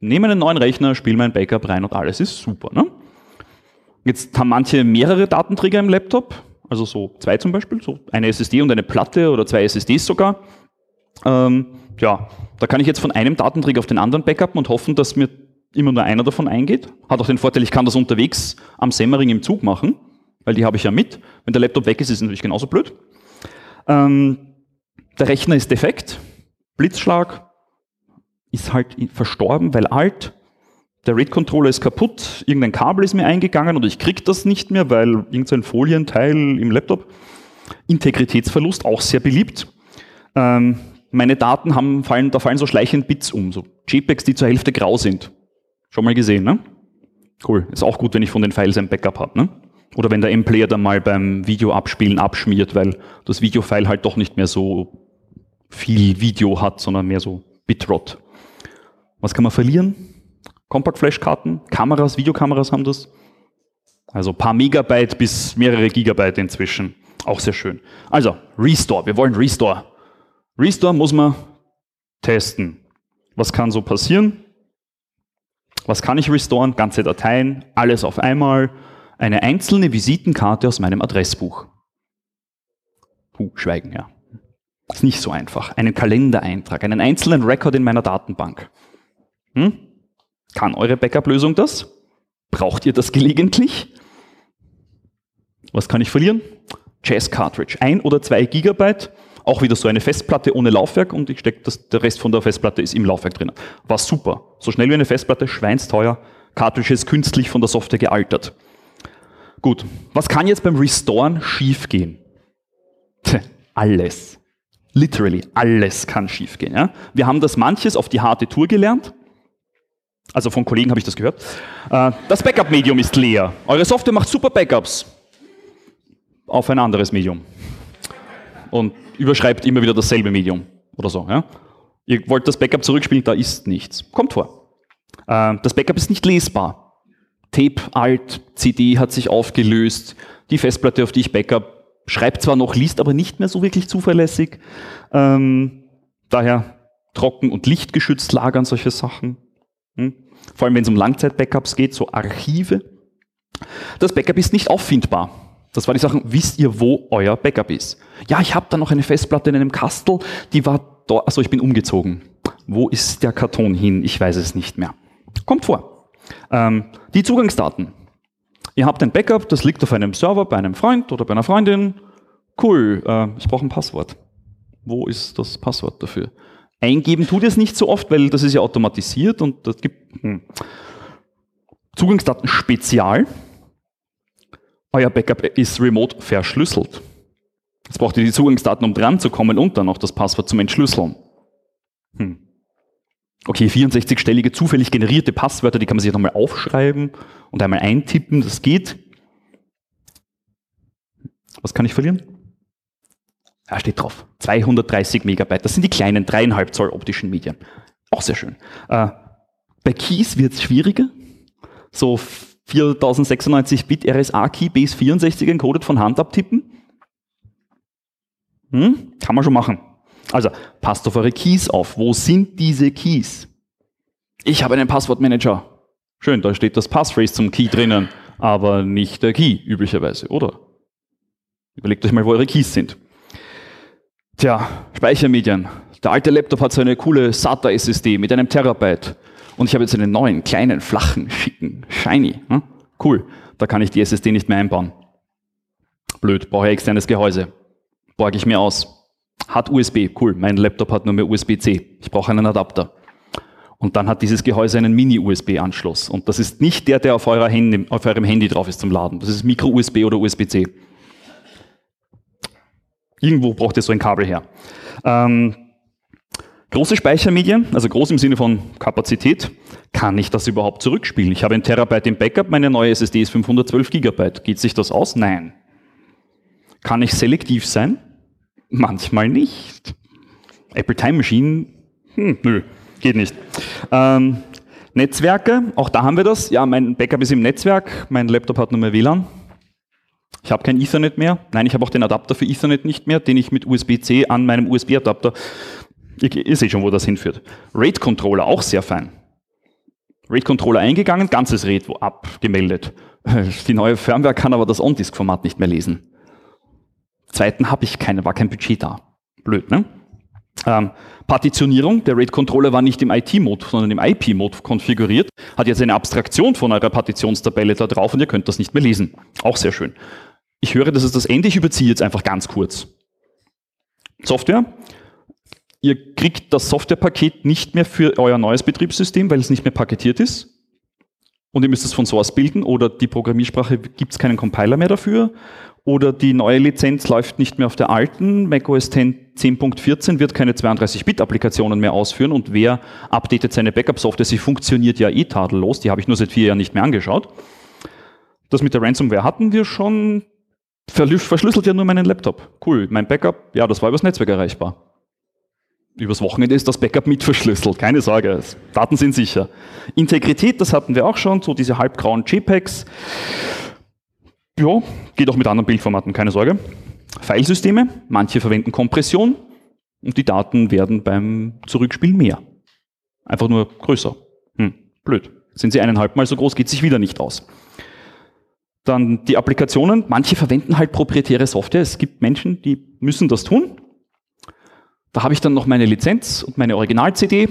Nehme einen neuen Rechner, spiele mein Backup rein und alles ist super. Ne? Jetzt haben manche mehrere Datenträger im Laptop, also so zwei zum Beispiel, so eine SSD und eine Platte oder zwei SSDs sogar. Ähm, ja, da kann ich jetzt von einem Datenträger auf den anderen backupen und hoffen, dass mir immer nur einer davon eingeht. Hat auch den Vorteil, ich kann das unterwegs am Semmering im Zug machen, weil die habe ich ja mit. Wenn der Laptop weg ist, ist es natürlich genauso blöd. Ähm, der Rechner ist defekt, Blitzschlag, ist halt verstorben, weil alt. Der RAID-Controller ist kaputt, irgendein Kabel ist mir eingegangen und ich kriege das nicht mehr, weil irgendein Folienteil im Laptop. Integritätsverlust, auch sehr beliebt. Ähm, meine Daten haben, fallen, da fallen so schleichend Bits um, so JPEGs, die zur Hälfte grau sind. Schon mal gesehen, ne? Cool. Ist auch gut, wenn ich von den Files ein Backup habe, ne? Oder wenn der M-Player dann mal beim Video abspielen abschmiert, weil das Videofile halt doch nicht mehr so viel Video hat, sondern mehr so Bitrot. Was kann man verlieren? Compact-Flash-Karten, Kameras, Videokameras haben das. Also paar Megabyte bis mehrere Gigabyte inzwischen. Auch sehr schön. Also, Restore. Wir wollen Restore. Restore muss man testen. Was kann so passieren? Was kann ich restoren? Ganze Dateien, alles auf einmal. Eine einzelne Visitenkarte aus meinem Adressbuch. Puh, schweigen, ja. Ist nicht so einfach. Einen Kalendereintrag, einen einzelnen Record in meiner Datenbank. Hm? Kann eure Backup-Lösung das? Braucht ihr das gelegentlich? Was kann ich verlieren? Jazz Cartridge. Ein oder zwei Gigabyte auch wieder so eine Festplatte ohne Laufwerk und ich stecke der Rest von der Festplatte ist im Laufwerk drin. War super. So schnell wie eine Festplatte, schweinsteuer, Cartridge ist künstlich von der Software gealtert. Gut, was kann jetzt beim Restoren schiefgehen? alles. Literally, alles kann schiefgehen. Ja? Wir haben das manches auf die harte Tour gelernt. Also von Kollegen habe ich das gehört. Äh, das Backup-Medium ist leer. Eure Software macht super Backups auf ein anderes Medium. Und überschreibt immer wieder dasselbe Medium oder so. Ja? Ihr wollt das Backup zurückspielen, da ist nichts. Kommt vor. Äh, das Backup ist nicht lesbar. Tape, Alt, CD hat sich aufgelöst. Die Festplatte, auf die ich Backup schreibt zwar noch, liest aber nicht mehr so wirklich zuverlässig. Ähm, daher trocken- und lichtgeschützt lagern solche Sachen. Hm? Vor allem, wenn es um Langzeit-Backups geht, so Archive. Das Backup ist nicht auffindbar. Das war die Sache, wisst ihr, wo euer Backup ist? Ja, ich habe da noch eine Festplatte in einem Kastel, die war dort, also ich bin umgezogen. Wo ist der Karton hin? Ich weiß es nicht mehr. Kommt vor. Ähm, die Zugangsdaten. Ihr habt ein Backup, das liegt auf einem Server bei einem Freund oder bei einer Freundin. Cool, äh, ich brauche ein Passwort. Wo ist das Passwort dafür? Eingeben tut es nicht so oft, weil das ist ja automatisiert und das gibt hm. Zugangsdaten spezial euer Backup ist remote verschlüsselt. Jetzt braucht ihr die Zugangsdaten, um dran zu kommen und dann noch das Passwort zum Entschlüsseln. Hm. Okay, 64-stellige zufällig generierte Passwörter, die kann man sich nochmal aufschreiben und einmal eintippen, das geht. Was kann ich verlieren? Ja, steht drauf. 230 Megabyte. Das sind die kleinen dreieinhalb Zoll optischen Medien. Auch sehr schön. Äh, bei Keys wird es schwieriger. So 4096 Bit RSA-Key Base64 encoded von Hand abtippen. Hm? Kann man schon machen. Also passt auf eure Keys auf. Wo sind diese Keys? Ich habe einen Passwortmanager. Schön, da steht das Passphrase zum Key drinnen, aber nicht der Key üblicherweise, oder? Überlegt euch mal, wo eure Keys sind. Tja, Speichermedien. Der alte Laptop hat so eine coole SATA SSD mit einem Terabyte. Und ich habe jetzt einen neuen, kleinen, flachen, schicken, shiny. Hm? Cool. Da kann ich die SSD nicht mehr einbauen. Blöd, brauche ich externes Gehäuse. Borge ich mir aus. Hat USB, cool. Mein Laptop hat nur mehr USB-C. Ich brauche einen Adapter. Und dann hat dieses Gehäuse einen Mini-USB-Anschluss. Und das ist nicht der, der auf, Handy, auf eurem Handy drauf ist zum Laden. Das ist Micro-USB oder USB-C. Irgendwo braucht ihr so ein Kabel her. Ähm, große Speichermedien, also groß im Sinne von Kapazität, kann ich das überhaupt zurückspielen? Ich habe ein Terabyte im Backup, meine neue SSD ist 512 Gigabyte. Geht sich das aus? Nein. Kann ich selektiv sein? Manchmal nicht. Apple Time Machine? Hm, nö, geht nicht. Ähm, Netzwerke, auch da haben wir das. Ja, mein Backup ist im Netzwerk, mein Laptop hat nur mehr WLAN. Ich habe kein Ethernet mehr. Nein, ich habe auch den Adapter für Ethernet nicht mehr, den ich mit USB-C an meinem USB-Adapter. Ihr, seht schon, wo das hinführt. RAID-Controller, auch sehr fein. RAID-Controller eingegangen, ganzes RAID abgemeldet. *laughs* Die neue Firmware kann aber das On-Disk-Format nicht mehr lesen. Zweiten habe ich keine, war kein Budget da. Blöd, ne? Ähm, Partitionierung, der RAID-Controller war nicht im IT-Mode, sondern im IP-Mode konfiguriert, hat jetzt eine Abstraktion von eurer Partitionstabelle da drauf und ihr könnt das nicht mehr lesen. Auch sehr schön. Ich höre, das ist das Ende, ich überziehe jetzt einfach ganz kurz. Software. Ihr kriegt das Softwarepaket nicht mehr für euer neues Betriebssystem, weil es nicht mehr paketiert ist. Und ihr müsst es von Source bilden oder die Programmiersprache gibt es keinen Compiler mehr dafür. Oder die neue Lizenz läuft nicht mehr auf der alten. macOS 10.14 wird keine 32-Bit-Applikationen mehr ausführen und wer updatet seine Backup-Software? Sie funktioniert ja eh tadellos. Die habe ich nur seit vier Jahren nicht mehr angeschaut. Das mit der Ransomware hatten wir schon verschlüsselt ja nur meinen Laptop. Cool, mein Backup, ja, das war übers Netzwerk erreichbar. Übers Wochenende ist das Backup mit verschlüsselt, keine Sorge, Daten sind sicher. Integrität, das hatten wir auch schon, so diese halbgrauen JPEGs. Ja, geht auch mit anderen Bildformaten, keine Sorge. Filesysteme, manche verwenden Kompression und die Daten werden beim Zurückspielen mehr. Einfach nur größer. Hm, blöd. Sind sie eineinhalb Mal so groß, geht sich wieder nicht aus. Dann die Applikationen. Manche verwenden halt proprietäre Software. Es gibt Menschen, die müssen das tun. Da habe ich dann noch meine Lizenz und meine Original-CD,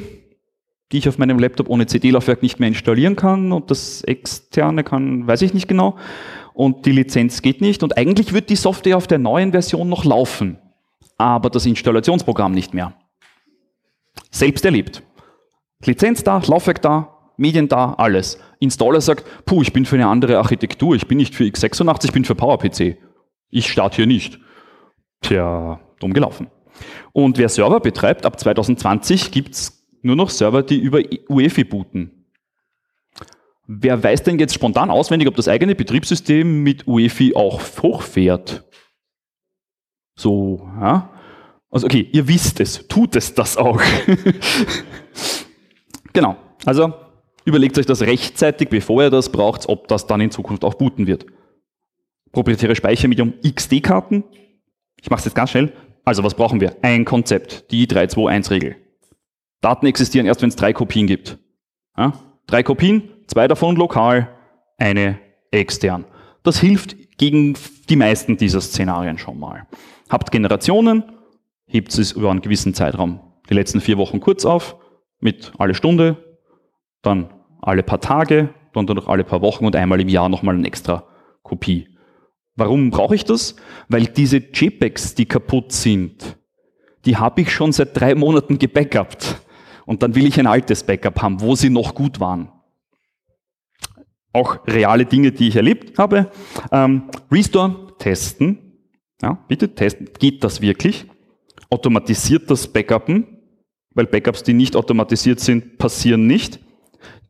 die ich auf meinem Laptop ohne CD-Laufwerk nicht mehr installieren kann. Und das externe kann, weiß ich nicht genau. Und die Lizenz geht nicht. Und eigentlich wird die Software auf der neuen Version noch laufen. Aber das Installationsprogramm nicht mehr. Selbst erlebt. Lizenz da, Laufwerk da, Medien da, alles. Installer sagt, puh, ich bin für eine andere Architektur, ich bin nicht für x86, ich bin für PowerPC. Ich starte hier nicht. Tja, dumm gelaufen. Und wer Server betreibt, ab 2020 gibt's nur noch Server, die über UEFI booten. Wer weiß denn jetzt spontan auswendig, ob das eigene Betriebssystem mit UEFI auch hochfährt? So, ja. Also okay, ihr wisst es, tut es das auch. *laughs* genau. Also Überlegt euch das rechtzeitig, bevor ihr das braucht, ob das dann in Zukunft auch booten wird. Proprietäre Speichermedium XD-Karten. Ich mache es jetzt ganz schnell. Also was brauchen wir? Ein Konzept, die 321-Regel. Daten existieren erst, wenn es drei Kopien gibt. Ja? Drei Kopien, zwei davon lokal, eine extern. Das hilft gegen die meisten dieser Szenarien schon mal. Habt Generationen, hebt es über einen gewissen Zeitraum, die letzten vier Wochen kurz auf, mit alle Stunde, dann alle paar Tage, dann noch alle paar Wochen und einmal im Jahr nochmal eine extra Kopie. Warum brauche ich das? Weil diese JPEGs, die kaputt sind, die habe ich schon seit drei Monaten gebackupt. Und dann will ich ein altes Backup haben, wo sie noch gut waren. Auch reale Dinge, die ich erlebt habe. Ähm, Restore, testen. Ja, bitte testen. Geht das wirklich? Automatisiert das Backuppen? Weil Backups, die nicht automatisiert sind, passieren nicht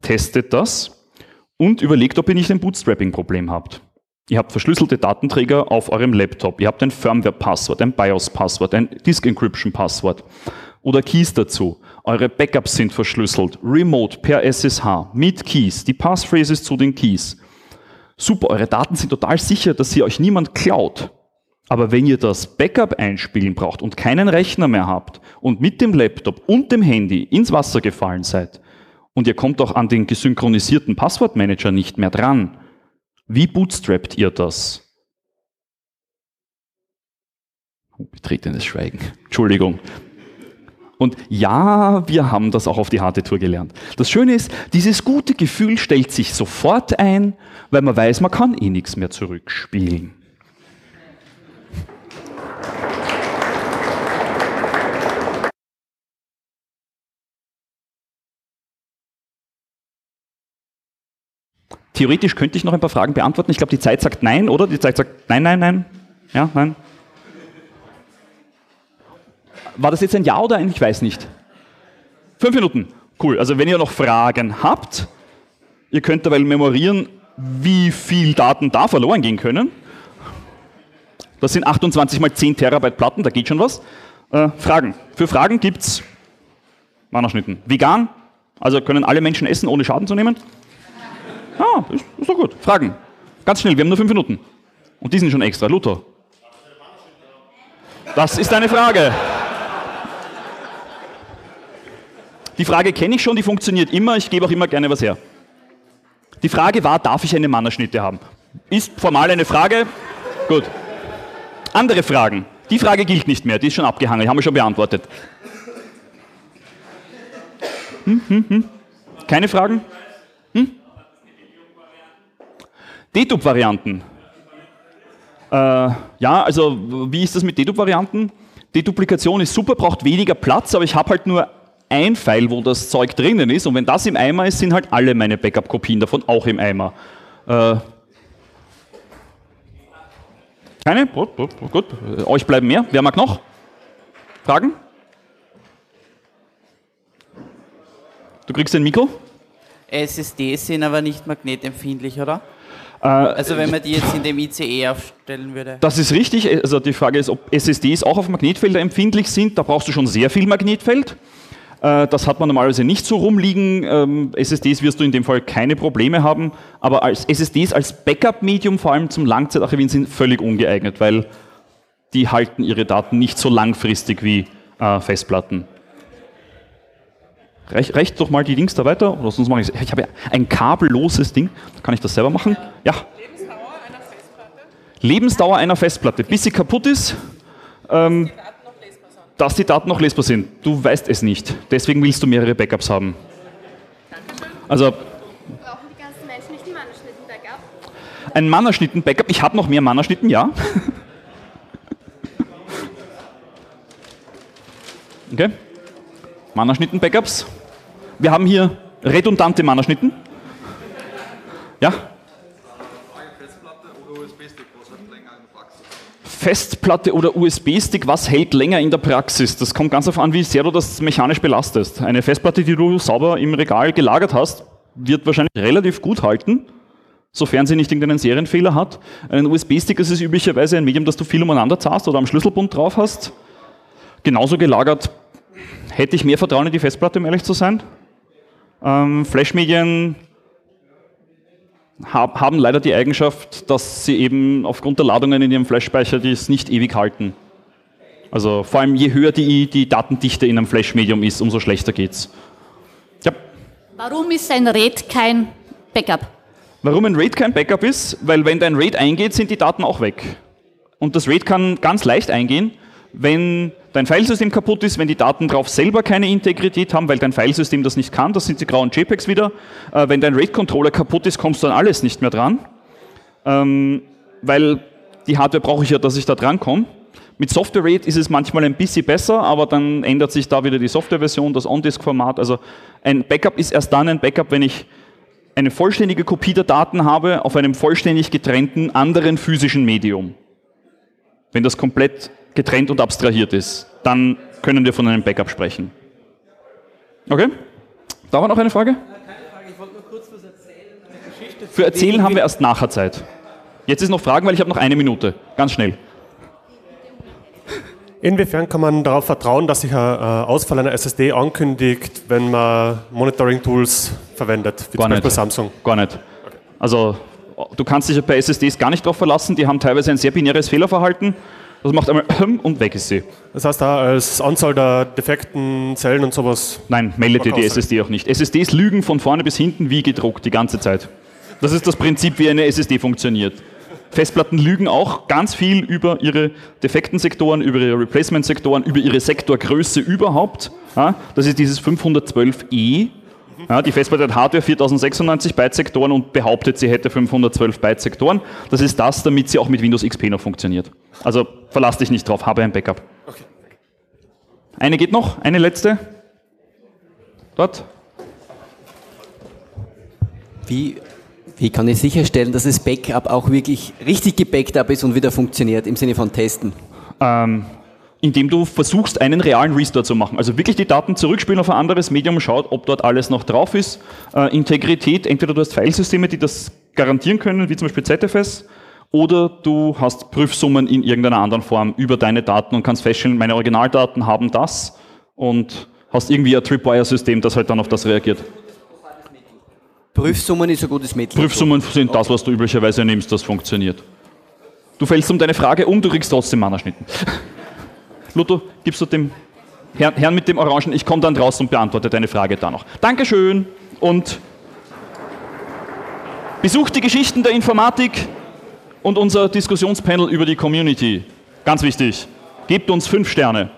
testet das und überlegt, ob ihr nicht ein Bootstrapping-Problem habt. Ihr habt verschlüsselte Datenträger auf eurem Laptop. Ihr habt ein Firmware-Passwort, ein BIOS-Passwort, ein Disk-Encryption-Passwort oder Keys dazu. Eure Backups sind verschlüsselt, remote per SSH, mit Keys, die Passphrases zu den Keys. Super, eure Daten sind total sicher, dass sie euch niemand klaut. Aber wenn ihr das Backup einspielen braucht und keinen Rechner mehr habt und mit dem Laptop und dem Handy ins Wasser gefallen seid und ihr kommt auch an den gesynchronisierten Passwortmanager nicht mehr dran, wie bootstrappt ihr das? Oh, betretenes Schweigen. Entschuldigung. Und ja, wir haben das auch auf die harte Tour gelernt. Das Schöne ist, dieses gute Gefühl stellt sich sofort ein, weil man weiß, man kann eh nichts mehr zurückspielen. Theoretisch könnte ich noch ein paar Fragen beantworten. Ich glaube, die Zeit sagt nein, oder? Die Zeit sagt nein, nein, nein. Ja, nein. War das jetzt ein Ja oder ein Ich weiß nicht? Fünf Minuten. Cool. Also wenn ihr noch Fragen habt, ihr könnt dabei memorieren, wie viel Daten da verloren gehen können. Das sind 28 mal 10 Terabyte Platten, da geht schon was. Äh, Fragen. Für Fragen gibt es Mannerschnitten. Vegan, also können alle Menschen essen, ohne Schaden zu nehmen. Ah, ist, ist doch gut. Fragen. Ganz schnell, wir haben nur fünf Minuten. Und die sind schon extra. Luther. Das ist eine Frage. Die Frage kenne ich schon, die funktioniert immer. Ich gebe auch immer gerne was her. Die Frage war, darf ich eine Mannerschnitte haben? Ist formal eine Frage. Gut. Andere Fragen. Die Frage gilt nicht mehr, die ist schon abgehangen, die haben wir schon beantwortet. Hm, hm, hm. Keine Fragen? Hm? Dedup-Varianten. Äh, ja, also wie ist das mit Dedup-Varianten? Deduplikation ist super, braucht weniger Platz, aber ich habe halt nur ein File, wo das Zeug drinnen ist und wenn das im Eimer ist, sind halt alle meine Backup-Kopien davon auch im Eimer. Äh, keine? Gut, gut, gut. Euch bleiben mehr. Wer mag noch? Fragen? Du kriegst ein Mikro? SSDs sind aber nicht magnetempfindlich, oder? Äh, also wenn man die jetzt in dem ICE aufstellen würde. Das ist richtig. Also die Frage ist, ob SSDs auch auf Magnetfelder empfindlich sind. Da brauchst du schon sehr viel Magnetfeld. Äh, das hat man normalerweise nicht so rumliegen. Ähm, SSDs wirst du in dem Fall keine Probleme haben. Aber als SSDs als Backup-Medium, vor allem zum Langzeitarchivieren, sind völlig ungeeignet, weil die halten ihre Daten nicht so langfristig wie äh, Festplatten. Recht, recht doch mal die Dings da weiter. Oder sonst mache ich Ich habe ja ein kabelloses Ding. Kann ich das selber machen? Ja. Lebensdauer einer Festplatte? Lebensdauer einer Festplatte. Bis sie kaputt ist. Ähm, dass die Daten noch lesbar sind. Du weißt es nicht. Deswegen willst du mehrere Backups haben. Also. Brauchen die ganzen Menschen nicht ein Mannerschnitten-Backup? Ein Mannerschnitten-Backup? Ich habe noch mehr Mannerschnitten, ja. *laughs* okay. Mannerschnitten-Backups. Wir haben hier redundante Mannerschnitten. Ja? Festplatte oder USB-Stick, was hält länger in der Praxis? Das kommt ganz darauf an, wie sehr du das mechanisch belastest. Eine Festplatte, die du sauber im Regal gelagert hast, wird wahrscheinlich relativ gut halten, sofern sie nicht irgendeinen Serienfehler hat. Ein USB-Stick ist es üblicherweise ein Medium, das du viel umeinander zahlst oder am Schlüsselbund drauf hast. Genauso gelagert hätte ich mehr Vertrauen in die Festplatte, um ehrlich zu sein. Ähm, Flash-Medien haben leider die Eigenschaft, dass sie eben aufgrund der Ladungen in ihrem Flash-Speicher dies nicht ewig halten. Also vor allem je höher die, die Datendichte in einem Flash-Medium ist, umso schlechter geht's. Ja. Warum ist ein RAID kein Backup? Warum ein RAID kein Backup ist? Weil wenn dein RAID eingeht, sind die Daten auch weg. Und das RAID kann ganz leicht eingehen, wenn dein Filesystem kaputt ist, wenn die Daten drauf selber keine Integrität haben, weil dein Filesystem das nicht kann, das sind die grauen JPEGs wieder. Äh, wenn dein RAID-Controller kaputt ist, kommst du an alles nicht mehr dran, ähm, weil die Hardware brauche ich ja, dass ich da dran komme. Mit Software RAID ist es manchmal ein bisschen besser, aber dann ändert sich da wieder die Softwareversion, das On-Disk-Format. Also ein Backup ist erst dann ein Backup, wenn ich eine vollständige Kopie der Daten habe auf einem vollständig getrennten anderen physischen Medium. Wenn das komplett getrennt und abstrahiert ist, dann können wir von einem Backup sprechen. Okay? Da war noch eine Frage? Keine Frage, ich wollte nur kurz was erzählen. Geschichte Für erzählen haben wir erst nachher Zeit. Jetzt ist noch Fragen, weil ich habe noch eine Minute. Ganz schnell. Inwiefern kann man darauf vertrauen, dass sich ein Ausfall einer SSD ankündigt, wenn man Monitoring-Tools verwendet, wie Gar zum Beispiel nicht. Samsung? Gar nicht. Also du kannst dich bei SSDs gar nicht darauf verlassen, die haben teilweise ein sehr binäres Fehlerverhalten. Das macht einmal *clears throat* und weg ist sie. Das heißt, da als Anzahl der defekten Zellen und sowas. Nein, meldet dir die SSD auch nicht. SSDs lügen von vorne bis hinten wie gedruckt die ganze Zeit. Das ist das Prinzip, wie eine SSD funktioniert. Festplatten lügen auch ganz viel über ihre defekten Sektoren, über ihre Replacement-Sektoren, über ihre Sektorgröße überhaupt. das ist dieses 512e. Die Festplatte hat Hardware 4096 Byte-Sektoren und behauptet, sie hätte 512 Byte-Sektoren. Das ist das, damit sie auch mit Windows XP noch funktioniert. Also verlass dich nicht drauf, habe ein Backup. Eine geht noch, eine letzte. Dort. Wie wie kann ich sicherstellen, dass das Backup auch wirklich richtig gebackt up ist und wieder funktioniert im Sinne von Testen? Ähm, indem du versuchst, einen realen Restore zu machen. Also wirklich die Daten zurückspielen auf ein anderes Medium, schaut, ob dort alles noch drauf ist. Äh, Integrität, entweder du hast Filesysteme, die das garantieren können, wie zum Beispiel ZFS, oder du hast Prüfsummen in irgendeiner anderen Form über deine Daten und kannst feststellen, meine Originaldaten haben das und hast irgendwie ein Tripwire-System, das halt dann auf das reagiert. Prüfsummen ist ein gutes Mittel. Prüfsummen sind okay. das, was du üblicherweise nimmst, das funktioniert. Du fällst um deine Frage um, du kriegst trotzdem Mannerschnitten. *laughs* Luther, gibst du dem Herrn, Herrn mit dem Orangen, ich komme dann raus und beantworte deine Frage da noch. Dankeschön und besucht die Geschichten der Informatik und unser Diskussionspanel über die Community. Ganz wichtig, gebt uns fünf Sterne.